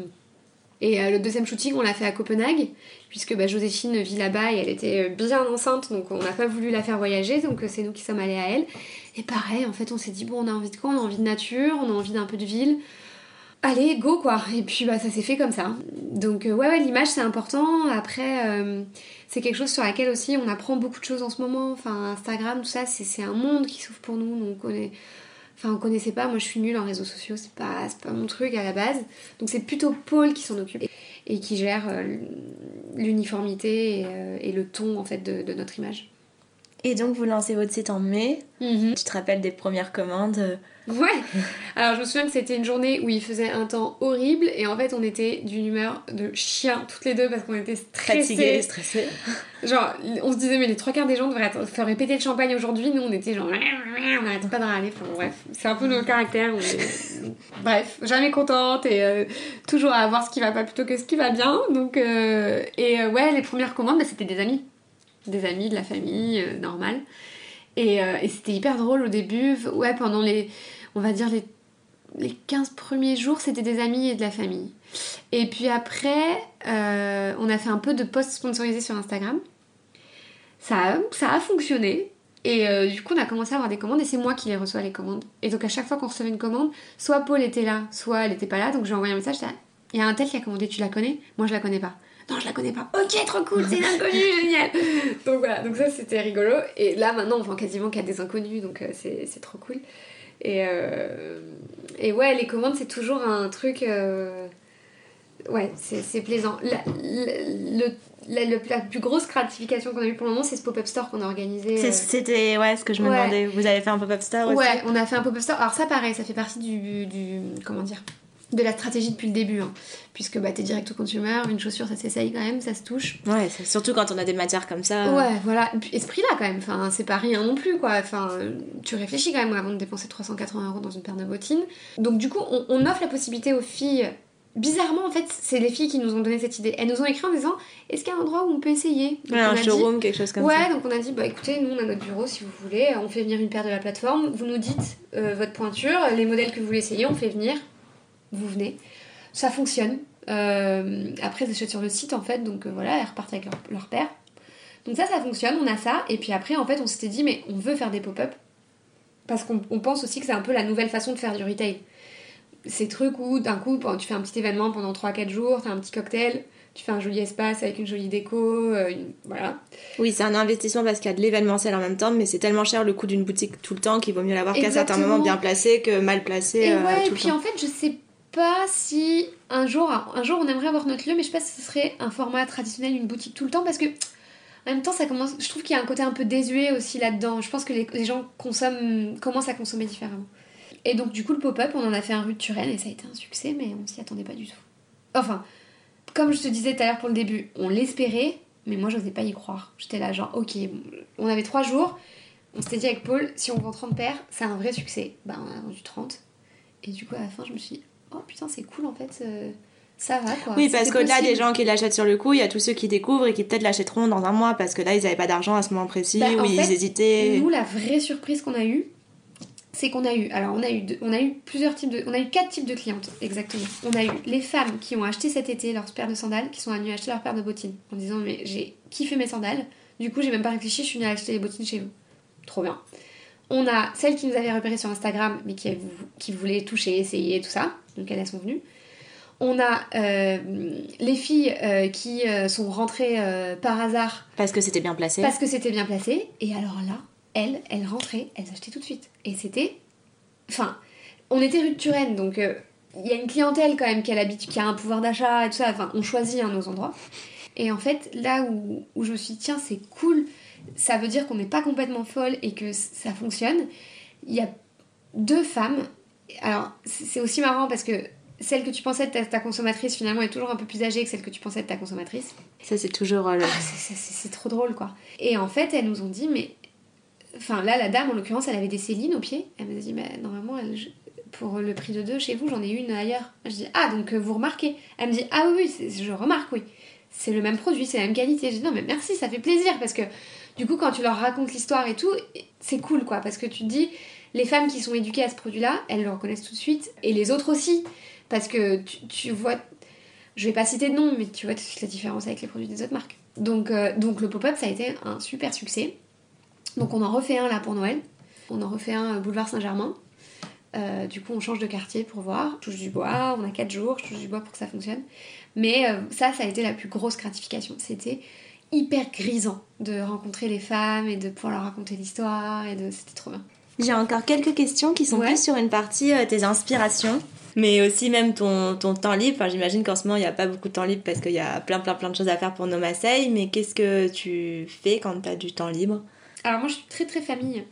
S2: Et euh, le deuxième shooting, on l'a fait à Copenhague, puisque bah, Joséphine vit là-bas et elle était euh, bien enceinte, donc on n'a pas voulu la faire voyager, donc euh, c'est nous qui sommes allés à elle. Et pareil, en fait, on s'est dit, bon, on a envie de quoi? On a envie de nature, on a envie d'un peu de ville. Allez, go quoi Et puis bah, ça s'est fait comme ça. Donc ouais, ouais l'image c'est important. Après, c'est quelque chose sur laquelle aussi on apprend beaucoup de choses en ce moment. Enfin, Instagram, tout ça, c'est c'est un monde qui s'ouvre pour nous. Donc on est... Enfin, on connaissait pas, moi je suis nulle en réseaux sociaux, c'est pas, pas mon truc à la base. Donc c'est plutôt Paul qui s'en occupe et, et qui gère euh, l'uniformité et, euh, et le ton en fait de, de notre image.
S1: Et donc, vous lancez votre site en mai.
S2: Mhm.
S1: Tu te rappelles des premières commandes euh,
S2: Ouais Alors je me souviens que c'était une journée où il faisait un temps horrible et en fait on était d'une humeur de chien toutes les deux parce qu'on était stressés.
S1: stressées.
S2: Genre on se disait mais les trois quarts des gens devraient être- faire répéter le champagne aujourd'hui, nous on était genre on n'arrête pas de râler, enfin bref, c'est un peu nos caractères. est- Bref, jamais contente et euh, toujours à avoir ce qui va pas plutôt que ce qui va bien. Donc euh, et euh, ouais les premières commandes bah, c'était des amis, des amis de la famille normale. Et, euh, et c'était hyper drôle au début. Ouais, pendant les, on va dire les, les 15 premiers jours, c'était des amis et de la famille. Et puis après, euh, on a fait un peu de posts sponsorisés sur Instagram. Ça a, ça a fonctionné. Et euh, du coup, on a commencé à avoir des commandes et c'est moi qui les reçois les commandes. Et donc, à chaque fois qu'on recevait une commande, soit Paul était là, soit elle était pas là. Donc, j'ai envoyé un message. Il y a un tel qui a commandé, tu la connais? Moi, je la connais pas. Non, je la connais pas. Ok, trop cool, c'est une inconnue, génial. Donc voilà, donc ça c'était rigolo. Et là maintenant, on vend quasiment qu'à des inconnus, donc euh, c'est c'est trop cool. Et, euh, et ouais, les commandes, c'est toujours un truc. euh, Ouais, c'est c'est plaisant. La, le- la, le- la plus grosse gratification qu'on a eue pour le moment, c'est ce pop-up store qu'on a organisé. Euh,
S1: C'était ouais, ce que je me
S2: Ouais.
S1: demandais. Vous avez fait un pop-up store aussi?
S2: Ouais, on a fait un pop-up store. Alors ça, pareil, ça fait partie du, du comment dire, de la stratégie depuis le début, hein. puisque bah t'es direct au consumer, une chaussure, ça s'essaye quand même, ça se touche.
S1: Ouais, surtout quand on a des matières comme ça.
S2: Ouais, voilà. Et puis, esprit là quand même. Enfin, c'est pas rien non plus, quoi. Enfin, euh, tu réfléchis quand même avant de dépenser 380 euros dans une paire de bottines. Donc, du coup, on, on offre la possibilité aux filles. Bizarrement, en fait, c'est les filles qui nous ont donné cette idée. Elles nous ont écrit en disant Est-ce qu'il y a un endroit où on peut essayer? Donc,
S1: Ouais,
S2: on
S1: un
S2: dit-
S1: showroom, quelque chose comme
S2: ouais,
S1: ça.
S2: donc on a dit Bah écoutez, nous on a notre bureau si vous voulez. On fait venir une paire de la plateforme. Vous nous dites euh, votre pointure, les modèles que vous voulez essayer, on fait venir. Vous venez. Ça fonctionne. Euh, après, elles achètent sur le site en fait, donc euh, voilà, elles repartent avec leur, leur paire. Donc ça, ça fonctionne, on a ça. Et puis après, en fait, on s'était dit, mais on veut faire des pop-up. Parce qu'on on pense aussi que c'est un peu la nouvelle façon de faire du retail. Ces trucs où, d'un coup, tu fais un petit événement pendant 3-4 jours, tu as un petit cocktail, tu fais un joli espace avec une jolie déco, euh, une- voilà.
S1: Oui, c'est un investissement parce qu'il y a de l'événementiel en même temps, mais c'est tellement cher le coût d'une boutique tout le temps qu'il vaut mieux l'avoir qu'à certains moments bien placé que mal placé
S2: Et
S1: euh, le
S2: puis
S1: temps.
S2: en fait, je sais pas si un jour, un jour on aimerait avoir notre lieu, mais je sais pas si ce serait un format traditionnel, une boutique tout le temps, parce que en même temps, ça commence. Je trouve qu'il y a un côté un peu désuet aussi là-dedans. Je pense que les, gens consomment, commencent à consommer différemment. Et donc, du coup, le pop-up, on en a fait un rue de Turenne et ça a été un succès, mais on s'y attendait pas du tout. Enfin, comme je te disais tout à l'heure pour le début, on l'espérait, mais moi, j'osais pas y croire. J'étais là, genre, ok, on avait trois jours. On s'était dit avec Paul, si on vend 30 paires, c'est un vrai succès. Bah, on a vendu 30. Et du coup, à la fin, je me suis dit, oh putain, c'est cool en fait, euh, ça va quoi.
S1: Oui, parce qu'au-delà des gens qui l'achètent sur le coup, il y a tous ceux qui découvrent et qui peut-être l'achèteront dans un mois parce que là, ils n'avaient pas d'argent à ce moment précis
S2: Bah,
S1: ou ils
S2: fait,
S1: hésitaient.
S2: Nous, la vraie surprise qu'on a eue, c'est qu'on a eu, alors on a eu, on a eu plusieurs types de, on a eu quatre types de clientes exactement. On a eu les femmes qui ont acheté cet été leur paire de sandales, qui sont venues acheter leur paire de bottines, en disant mais j'ai kiffé mes sandales, du coup j'ai même pas réfléchi, je suis venue acheter les bottines chez vous. Trop bien. On a celles qui nous avaient repérées sur Instagram, mais qui, qui voulaient toucher, essayer, tout ça, donc elles sont venues. On a euh, les filles euh, qui euh, sont rentrées par hasard
S1: Parce que c'était bien placé.
S2: parce que c'était bien placé. Et alors là, elles, elles rentraient, elles achetaient tout de suite. Et c'était. Enfin, on était rue de Turenne, donc il y a une clientèle quand même qui a, l'habitude, qui a un pouvoir d'achat et tout ça. Enfin, on choisit hein, nos endroits. Et en fait, là où, où je me suis dit, tiens, c'est cool, ça veut dire qu'on n'est pas complètement folle et que ça fonctionne. Il y a deux femmes. Alors, c'est aussi marrant parce que celle que tu pensais être ta, consommatrice finalement est toujours un peu plus âgée que celle que tu pensais être ta consommatrice.
S1: Ça, c'est toujours. Euh,
S2: ah, c'est trop drôle quoi. Et en fait, elles nous ont dit, mais. Enfin, là, la dame en l'occurrence, elle avait des Céline au pied. Elle m'a dit, mais normalement, pour le prix de deux chez vous, j'en ai une ailleurs. Je dis, ah, donc euh, vous remarquez Elle me dit, ah oui, oui, je remarque, oui. C'est le même produit, c'est la même qualité. Je dis, non, mais merci, ça fait plaisir parce que du coup, quand tu leur racontes l'histoire et tout, c'est cool quoi. Parce que tu te dis, les femmes qui sont éduquées à ce produit-là, elles le reconnaissent tout de suite. Et les autres aussi. Parce que tu, vois, je vais pas citer de nom, mais tu vois tout la différence avec les produits des autres marques. Donc, euh, donc le pop-up, ça a été un super succès. Donc on en refait un là pour Noël. On en refait un boulevard Saint-Germain. Euh, du coup, on change de quartier pour voir. Je touche du bois, on a 4 jours, je touche du bois pour que ça fonctionne. Mais euh, ça, ça a été la plus grosse gratification. C'était hyper grisant de rencontrer les femmes et de pouvoir leur raconter l'histoire et de c'était trop bien.
S1: J'ai encore quelques questions qui sont plus sur une partie tes inspirations mais aussi même ton, ton temps libre. Enfin, j'imagine qu'en ce moment, il n'y a pas beaucoup de temps libre parce qu'il y a plein, plein, plein de choses à faire pour nos Marseille. Mais qu'est-ce que tu fais quand tu as du temps libre?
S2: Alors, moi, je suis très, très famille.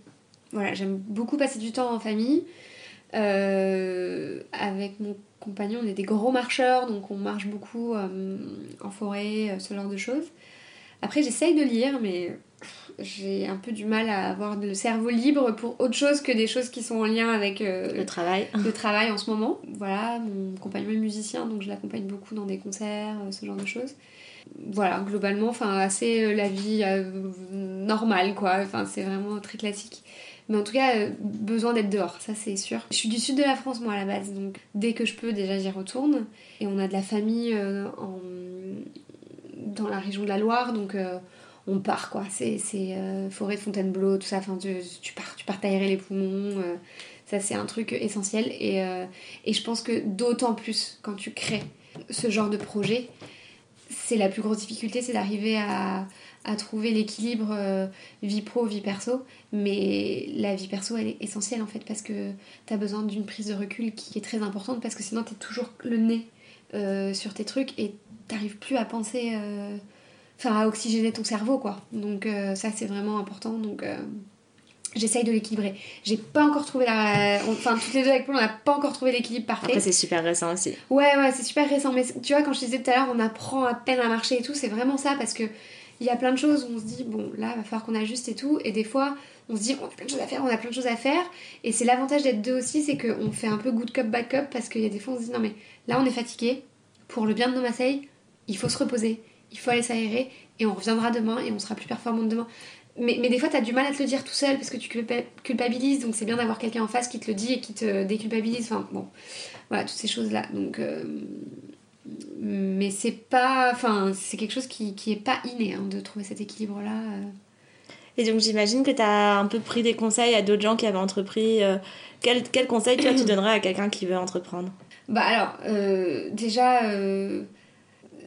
S2: Voilà, j'aime beaucoup passer du temps en famille. Euh, avec mon compagnon, on est des gros marcheurs, donc on marche beaucoup euh, en forêt, euh, ce genre de choses. Après, j'essaye de lire, mais j'ai un peu du mal à avoir le cerveau libre pour autre chose que des choses qui sont en lien avec
S1: euh, le travail.
S2: Le travail en ce moment. Voilà, mon compagnon est musicien, donc je l'accompagne beaucoup dans des concerts, euh, ce genre de choses. Voilà, globalement, enfin assez euh, la vie normale, quoi. Enfin, c'est vraiment très classique. Mais en tout cas, besoin d'être dehors, ça c'est sûr. Je suis du sud de la France, moi, à la base, donc dès que je peux, déjà j'y retourne. Et on a de la famille en... dans la région de la Loire, donc on part quoi. C'est euh, forêt de Fontainebleau, tout ça. Enfin, tu, pars, tu pars t'aérer les poumons. Euh, ça, c'est un truc essentiel. Et, euh, et je pense que d'autant plus quand tu crées ce genre de projet, c'est la plus grosse difficulté, c'est d'arriver à, à, trouver l'équilibre vie pro, vie perso. Mais la vie perso, elle est essentielle en fait parce que tu as besoin d'une prise de recul qui est très importante parce que sinon tu es toujours le nez sur tes trucs et t'arrives plus à penser enfin à oxygéner ton cerveau quoi. Donc euh, ça c'est vraiment important. Donc euh, j'essaye de l'équilibrer. J'ai pas encore trouvé la. Enfin, toutes les deux avec Paul, on n'a pas encore trouvé l'équilibre parfait.
S1: Après, c'est super récent aussi.
S2: Ouais, ouais, c'est super récent. Mais tu vois, quand je te disais tout à l'heure, on apprend à peine à marcher et tout, c'est vraiment ça parce que il y a plein de choses où on se dit, bon, là, va falloir qu'on ajuste et tout. Et des fois, on se dit, on a plein de choses à faire, on a plein de choses à faire. Et c'est l'avantage d'être deux aussi, c'est qu'on fait un peu good cup, bad cup parce qu'il y a des fois, on se dit, non, mais là, on est fatigué. Pour le bien de nos Marseille, il faut se reposer il faut aller s'aérer et on reviendra demain et on sera plus performante demain. Mais, mais des fois, tu as du mal à te le dire tout seul parce que tu culpabilises, donc c'est bien d'avoir quelqu'un en face qui te le dit et qui te déculpabilise. Enfin, bon, voilà, toutes ces choses-là. Donc, euh, mais c'est pas. Enfin, c'est quelque chose qui, qui est pas inné hein, de trouver cet équilibre-là. Euh.
S1: Et donc, j'imagine que tu as un peu pris des conseils à d'autres gens qui avaient entrepris. Euh, quel, quel conseil, toi, tu donnerais à quelqu'un qui veut entreprendre?
S2: Bah, alors, déjà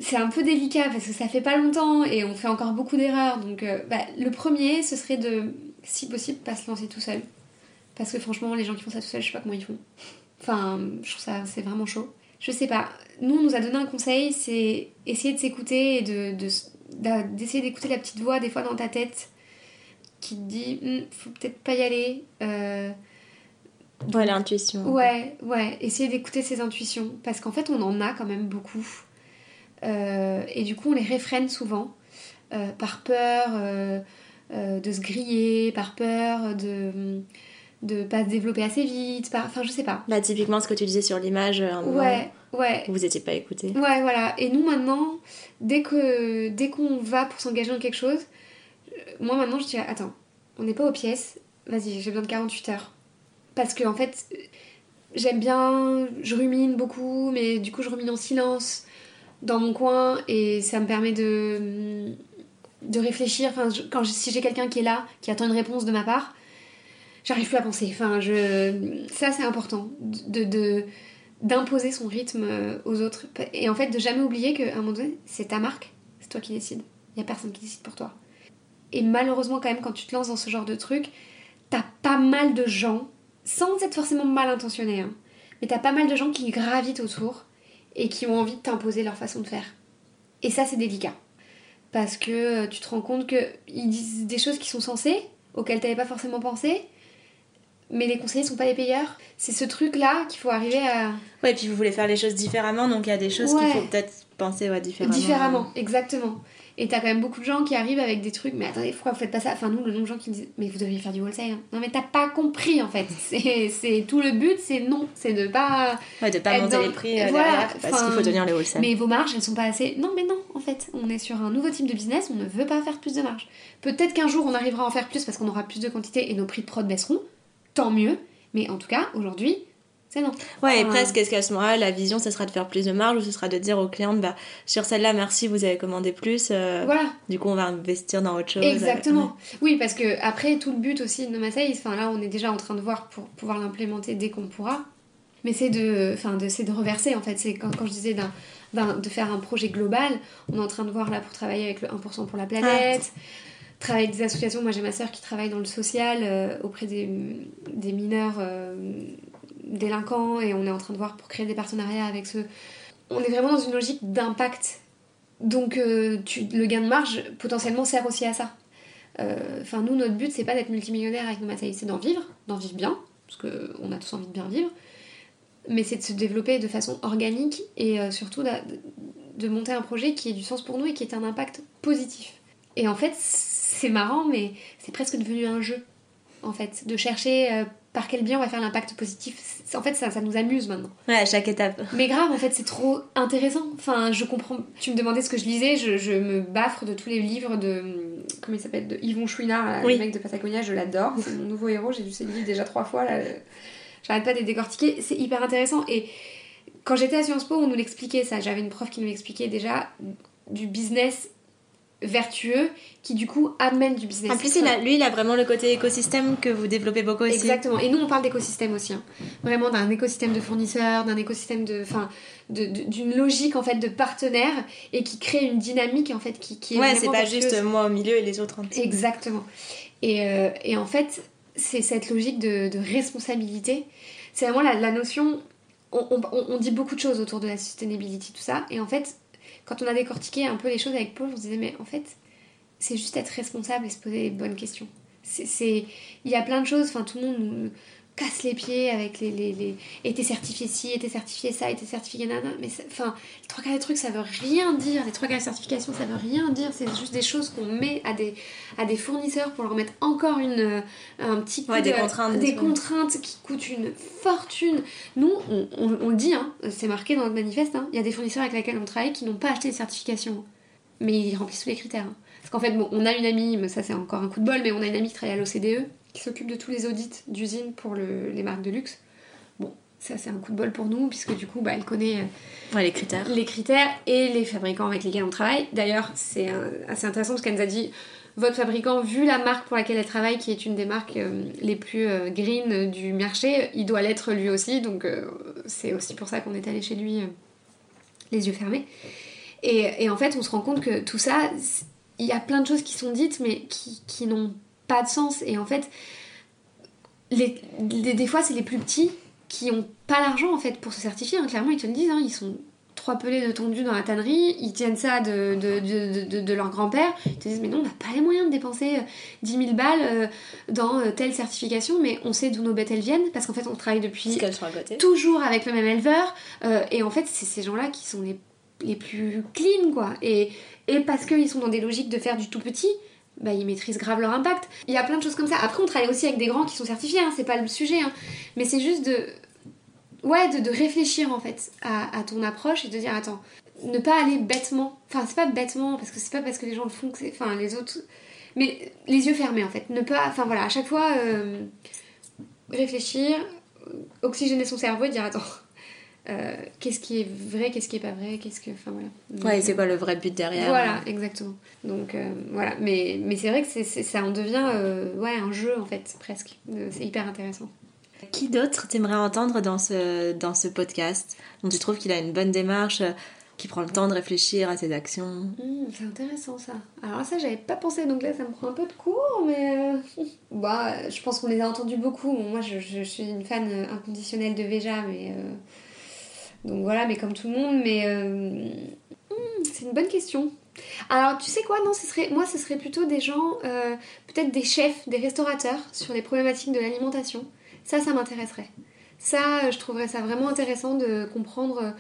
S2: c'est un peu délicat parce que ça fait pas longtemps et on fait encore beaucoup d'erreurs. Donc, euh, bah, le premier, ce serait de, si possible, pas se lancer tout seul. Parce que franchement, les gens qui font ça tout seul, je sais pas comment ils font. Enfin, je trouve ça, c'est vraiment chaud. Je sais pas. Nous, on nous a donné un conseil, c'est essayer de s'écouter et de, d'essayer d'écouter la petite voix des fois dans ta tête qui te dit hm, faut peut-être pas y aller. Euh,
S1: ouais, l'intuition.
S2: Ouais, ouais, essayer d'écouter ses intuitions. Parce qu'en fait, on en a quand même beaucoup. Euh, et du coup, on les réfrène souvent euh, par peur euh, de se griller, par peur de de pas se développer assez vite, par... enfin je sais pas.
S1: Bah typiquement ce que tu disais sur l'image,
S2: ouais, ouais.
S1: vous étiez pas écouté.
S2: Ouais, voilà. Et nous maintenant, dès que dès qu'on va pour s'engager dans quelque chose, moi maintenant je dis attends, on n'est pas aux pièces, vas-y, j'ai besoin de 48 heures. Parce que en fait, j'aime bien, je rumine beaucoup, mais du coup je rumine en silence dans mon coin et ça me permet de, de réfléchir. Enfin, quand si j'ai quelqu'un qui est là, qui attend une réponse de ma part, j'arrive plus à penser. Enfin, je, ça c'est important de, d'imposer son rythme euh, aux autres et en fait de jamais oublier qu'à un moment donné c'est ta marque, c'est toi qui décides. Il y a personne qui décide pour toi. Et malheureusement, quand même, quand tu te lances dans ce genre de truc, t'as pas mal de gens, sans être forcément mal intentionnés, hein, mais t'as pas mal de gens qui gravitent autour et qui ont envie de t'imposer leur façon de faire. Et ça, c'est délicat. Parce que tu te rends compte qu'ils disent des choses qui sont censées, auxquelles t'avais pas forcément pensé, mais les conseillers sont pas les payeurs. C'est ce truc-là qu'il faut arriver à.
S1: Ouais, et puis vous voulez faire les choses différemment, donc il y a des choses qu'il faut peut-être penser ouais, différemment.
S2: Différemment, exactement. Et t'as quand même beaucoup de gens qui arrivent avec des trucs, mais attendez, pourquoi vous faites pas ça? Enfin, nous, le nombre de gens qui me disent, mais vous devriez faire du wholesale. Hein. Non, mais t'as pas compris en fait. C'est tout le but, c'est non, c'est de pas.
S1: Ouais, de pas monter les prix euh, voilà, parce qu'il faut tenir les wholesale.
S2: Mais vos marges, elles sont pas assez. Non, mais non, en fait, on est sur un nouveau type de business, on ne veut pas faire plus de marge. Peut-être qu'un jour on arrivera à en faire plus parce qu'on aura plus de quantité et nos prix de prod baisseront, tant mieux. Mais en tout cas, aujourd'hui, c'est non.
S1: Ouais, et presque, est-ce qu'à ce moment-là, la vision, ce sera de faire plus de marge ou ce sera de dire aux clientes, bah, sur celle-là, merci, vous avez commandé plus. Euh, voilà. Du coup, on va investir dans autre chose.
S2: Exactement. Oui, parce que après, tout le but aussi de No enfin là, on est déjà en train de voir pour pouvoir l'implémenter dès qu'on pourra. Mais c'est de, enfin, de, de reverser, en fait. C'est quand, quand je disais d'un, de faire un projet global, on est en train de voir là pour travailler avec le 1% pour la planète. Ah travailler avec des associations. Moi, j'ai ma soeur qui travaille dans le social euh, auprès des, des mineurs euh, délinquants et on est en train de voir pour créer des partenariats avec ceux. On est vraiment dans une logique d'impact. Donc, euh, le gain de marge potentiellement sert aussi à ça. Enfin, nous, notre but, c'est pas d'être multimillionnaire avec nos matériels, c'est d'en vivre, d'en vivre bien, parce qu'on a tous envie de bien vivre, mais c'est de se développer de façon organique et surtout de, monter un projet qui ait du sens pour nous et qui ait un impact positif. Et en fait, c'est marrant, mais c'est presque devenu un jeu, en fait, de chercher euh, par quel bien on va faire l'impact positif. En fait, ça, ça nous amuse maintenant.
S1: Ouais, à chaque étape.
S2: Mais grave, en fait, c'est trop intéressant. Enfin, je comprends. Tu me demandais ce que je lisais, je, me baffre de tous les livres de. Comment il s'appelle De Yvon Chouinard, le mec de Patagonia, je l'adore. C'est mon nouveau héros, j'ai lu ses livres déjà trois fois, là. J'arrête pas de les décortiquer. C'est hyper intéressant. Et quand j'étais à Sciences Po, on nous l'expliquait ça. J'avais une prof qui nous l'expliquait déjà du business vertueux qui du coup amène du business.
S1: En plus, lui, il a vraiment le côté écosystème que vous développez beaucoup aussi.
S2: Exactement. Et nous, on parle d'écosystème aussi. Hein. Vraiment d'un écosystème de fournisseurs, d'un écosystème de, enfin, d'une logique en fait de partenaires et qui crée une dynamique en fait qui, qui est.
S1: Ouais, c'est pas juste moi au milieu et les autres en
S2: Exactement. Et, euh, et, en fait, c'est cette logique de, de responsabilité. C'est vraiment la, la notion. On, on, on, dit beaucoup de choses autour de la sustainability, tout ça. Et en fait, quand on a décortiqué un peu les choses avec Paul, on se disait, mais en fait, c'est juste être responsable et se poser les bonnes questions. C'est, il y a plein de choses, enfin, tout le monde nous casse les pieds avec les. les, les... Et certifié ci, et certifié ça, et certifié nana. Mais enfin, les trois quarts des trucs, ça veut rien dire. Les trois quarts des certifications, ça veut rien dire. C'est juste des choses qu'on met à des, à des fournisseurs pour leur mettre encore une, un petit
S1: coup des contraintes.
S2: Des contraintes qui coûtent une fortune. Nous, on, on, le dit, hein, c'est marqué dans notre manifeste, hein, il y a des fournisseurs avec lesquels on travaille qui n'ont pas acheté les certifications. Mais ils remplissent tous les critères. Hein. Parce qu'en fait, bon, on a une amie, mais ça c'est encore un coup de bol, mais on a une amie qui travaille à l'OCDE, qui s'occupe de tous les audits d'usine pour les marques de luxe. Bon, ça c'est un coup de bol pour nous, puisque du coup, bah, elle connaît
S1: euh, les critères.
S2: Les critères et les fabricants avec lesquels on travaille. D'ailleurs, c'est assez intéressant parce qu'elle nous a dit votre fabricant, vu la marque pour laquelle elle travaille, qui est une des marques euh, les plus euh, green du marché, il doit l'être lui aussi. Donc c'est aussi pour ça qu'on est allé chez lui les yeux fermés. Et, et, en fait, on se rend compte que tout ça, il y a plein de choses qui sont dites mais qui, qui n'ont pas de sens. Et en fait, les, des fois, c'est les plus petits qui ont pas l'argent en fait pour se certifier. Hein. Clairement, ils te le disent, hein, ils sont trois pelés de tondu dans la tannerie, ils tiennent ça de, de, de, de, leur grand-père. Ils te disent, mais non, on n'a pas les moyens de dépenser 10 euh, 000 balles euh, dans euh, telle certification, mais on sait d'où nos bêtes elles viennent parce qu'en fait, on travaille depuis toujours avec le même éleveur. et en fait, c'est ces gens-là qui sont les, les plus clean, quoi. Et et parce qu'ils sont dans des logiques de faire du tout petit, bah, ils maîtrisent grave leur impact. Il y a plein de choses comme ça. Après, on travaille aussi avec des grands qui sont certifiés, hein, c'est pas le sujet. Hein. Mais c'est juste de. Ouais, de, réfléchir en fait à, ton approche et de dire attends, ne pas aller bêtement. Enfin, c'est pas bêtement, parce que c'est pas parce que les gens le font que c'est. Enfin, les autres. Mais les yeux fermés en fait. Ne pas. Enfin voilà, à chaque fois, euh, réfléchir, oxygéner son cerveau et dire attends, euh, qu'est-ce qui est vrai, qu'est-ce qui est pas vrai, qu'est-ce que. Enfin
S1: voilà. ouais, c'est quoi le vrai but derrière
S2: Voilà, exactement. Donc euh, voilà, mais, mais c'est vrai que c'est, ça en devient euh, ouais, un jeu en fait, presque. c'est hyper intéressant.
S1: Qui d'autre t'aimerais entendre dans ce, dans ce podcast? Dont tu trouves qu'il a une bonne démarche
S3: qui prend le temps de réfléchir à ses actions?
S2: Mmh, c'est intéressant ça. Alors ça, j'avais pas pensé, donc là, ça me prend un peu de cours, mais euh, bah, je pense qu'on les a entendus beaucoup. moi, je, je, suis une fan inconditionnelle de Veja, mais euh, donc voilà, mais comme tout le monde, mais mmh, c'est une bonne question. Alors, tu sais quoi? Non, ce serait, moi, ce serait plutôt des gens, euh, peut-être des chefs, des restaurateurs sur les problématiques de l'alimentation. Ça, ça m'intéresserait. Ça, je trouverais ça vraiment intéressant de comprendre euh,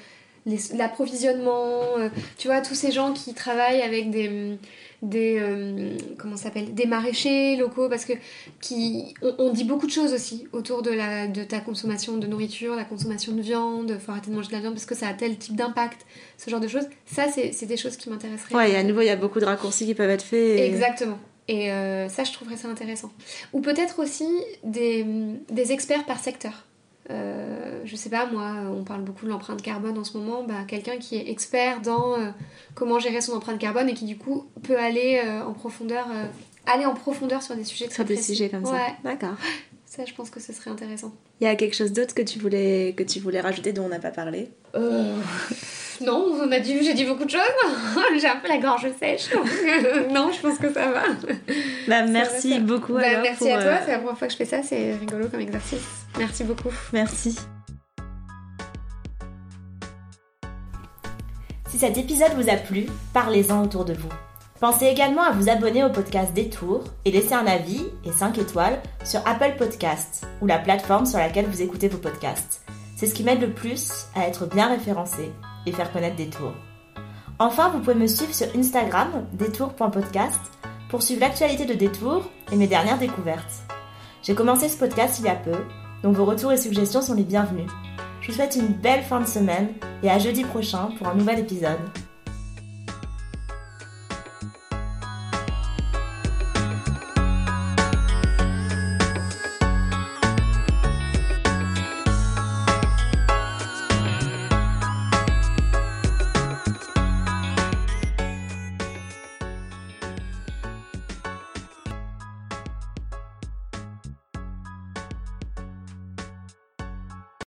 S2: l'approvisionnement, euh, tu vois, tous ces gens qui travaillent avec des, des euh, comment s'appelle des maraîchers locaux parce que qui on, dit beaucoup de choses aussi autour de la de ta consommation de nourriture la consommation de viande faut arrêter de manger de la viande parce que ça a tel type d'impact ce genre de choses. Ça c'est des choses qui m'intéresseraient.
S3: Ouais et à nouveau il y a beaucoup de raccourcis qui peuvent être faits
S2: exactement. Et euh, ça je trouverais ça intéressant. Ou peut-être aussi des, des experts par secteur euh, je sais pas, moi, on parle beaucoup de l'empreinte carbone en ce moment, bah, quelqu'un qui est expert dans euh, comment gérer son empreinte carbone et qui du coup peut aller euh, en profondeur, aller en profondeur sur des sujets très
S3: sur des sujets comme ça. D'accord.
S2: Ça, je pense que ce serait intéressant.
S3: Il y a quelque chose d'autre que tu voulais que tu voulais rajouter dont on n'a pas parlé?
S2: Non, on a dit, j'ai dit beaucoup de choses. j'ai un peu la gorge sèche. non, je pense que ça va.
S3: Bah, merci beaucoup.
S2: Bah, merci à toi, c'est la première fois que je fais ça, c'est rigolo comme exercice. Merci beaucoup.
S3: Merci.
S1: Si cet épisode vous a plu, parlez-en autour de vous. Pensez également à vous abonner au podcast Détour et laisser un avis et 5 étoiles sur Apple Podcasts ou la plateforme sur laquelle vous écoutez vos podcasts. C'est ce qui m'aide le plus à être bien référencé et faire connaître Détour. Enfin, vous pouvez me suivre sur Instagram, détour.podcast, pour suivre l'actualité de Détour et mes dernières découvertes. J'ai commencé ce podcast il y a peu donc vos retours et suggestions sont les bienvenus. Je vous souhaite une belle fin de semaine et à jeudi prochain pour un nouvel épisode.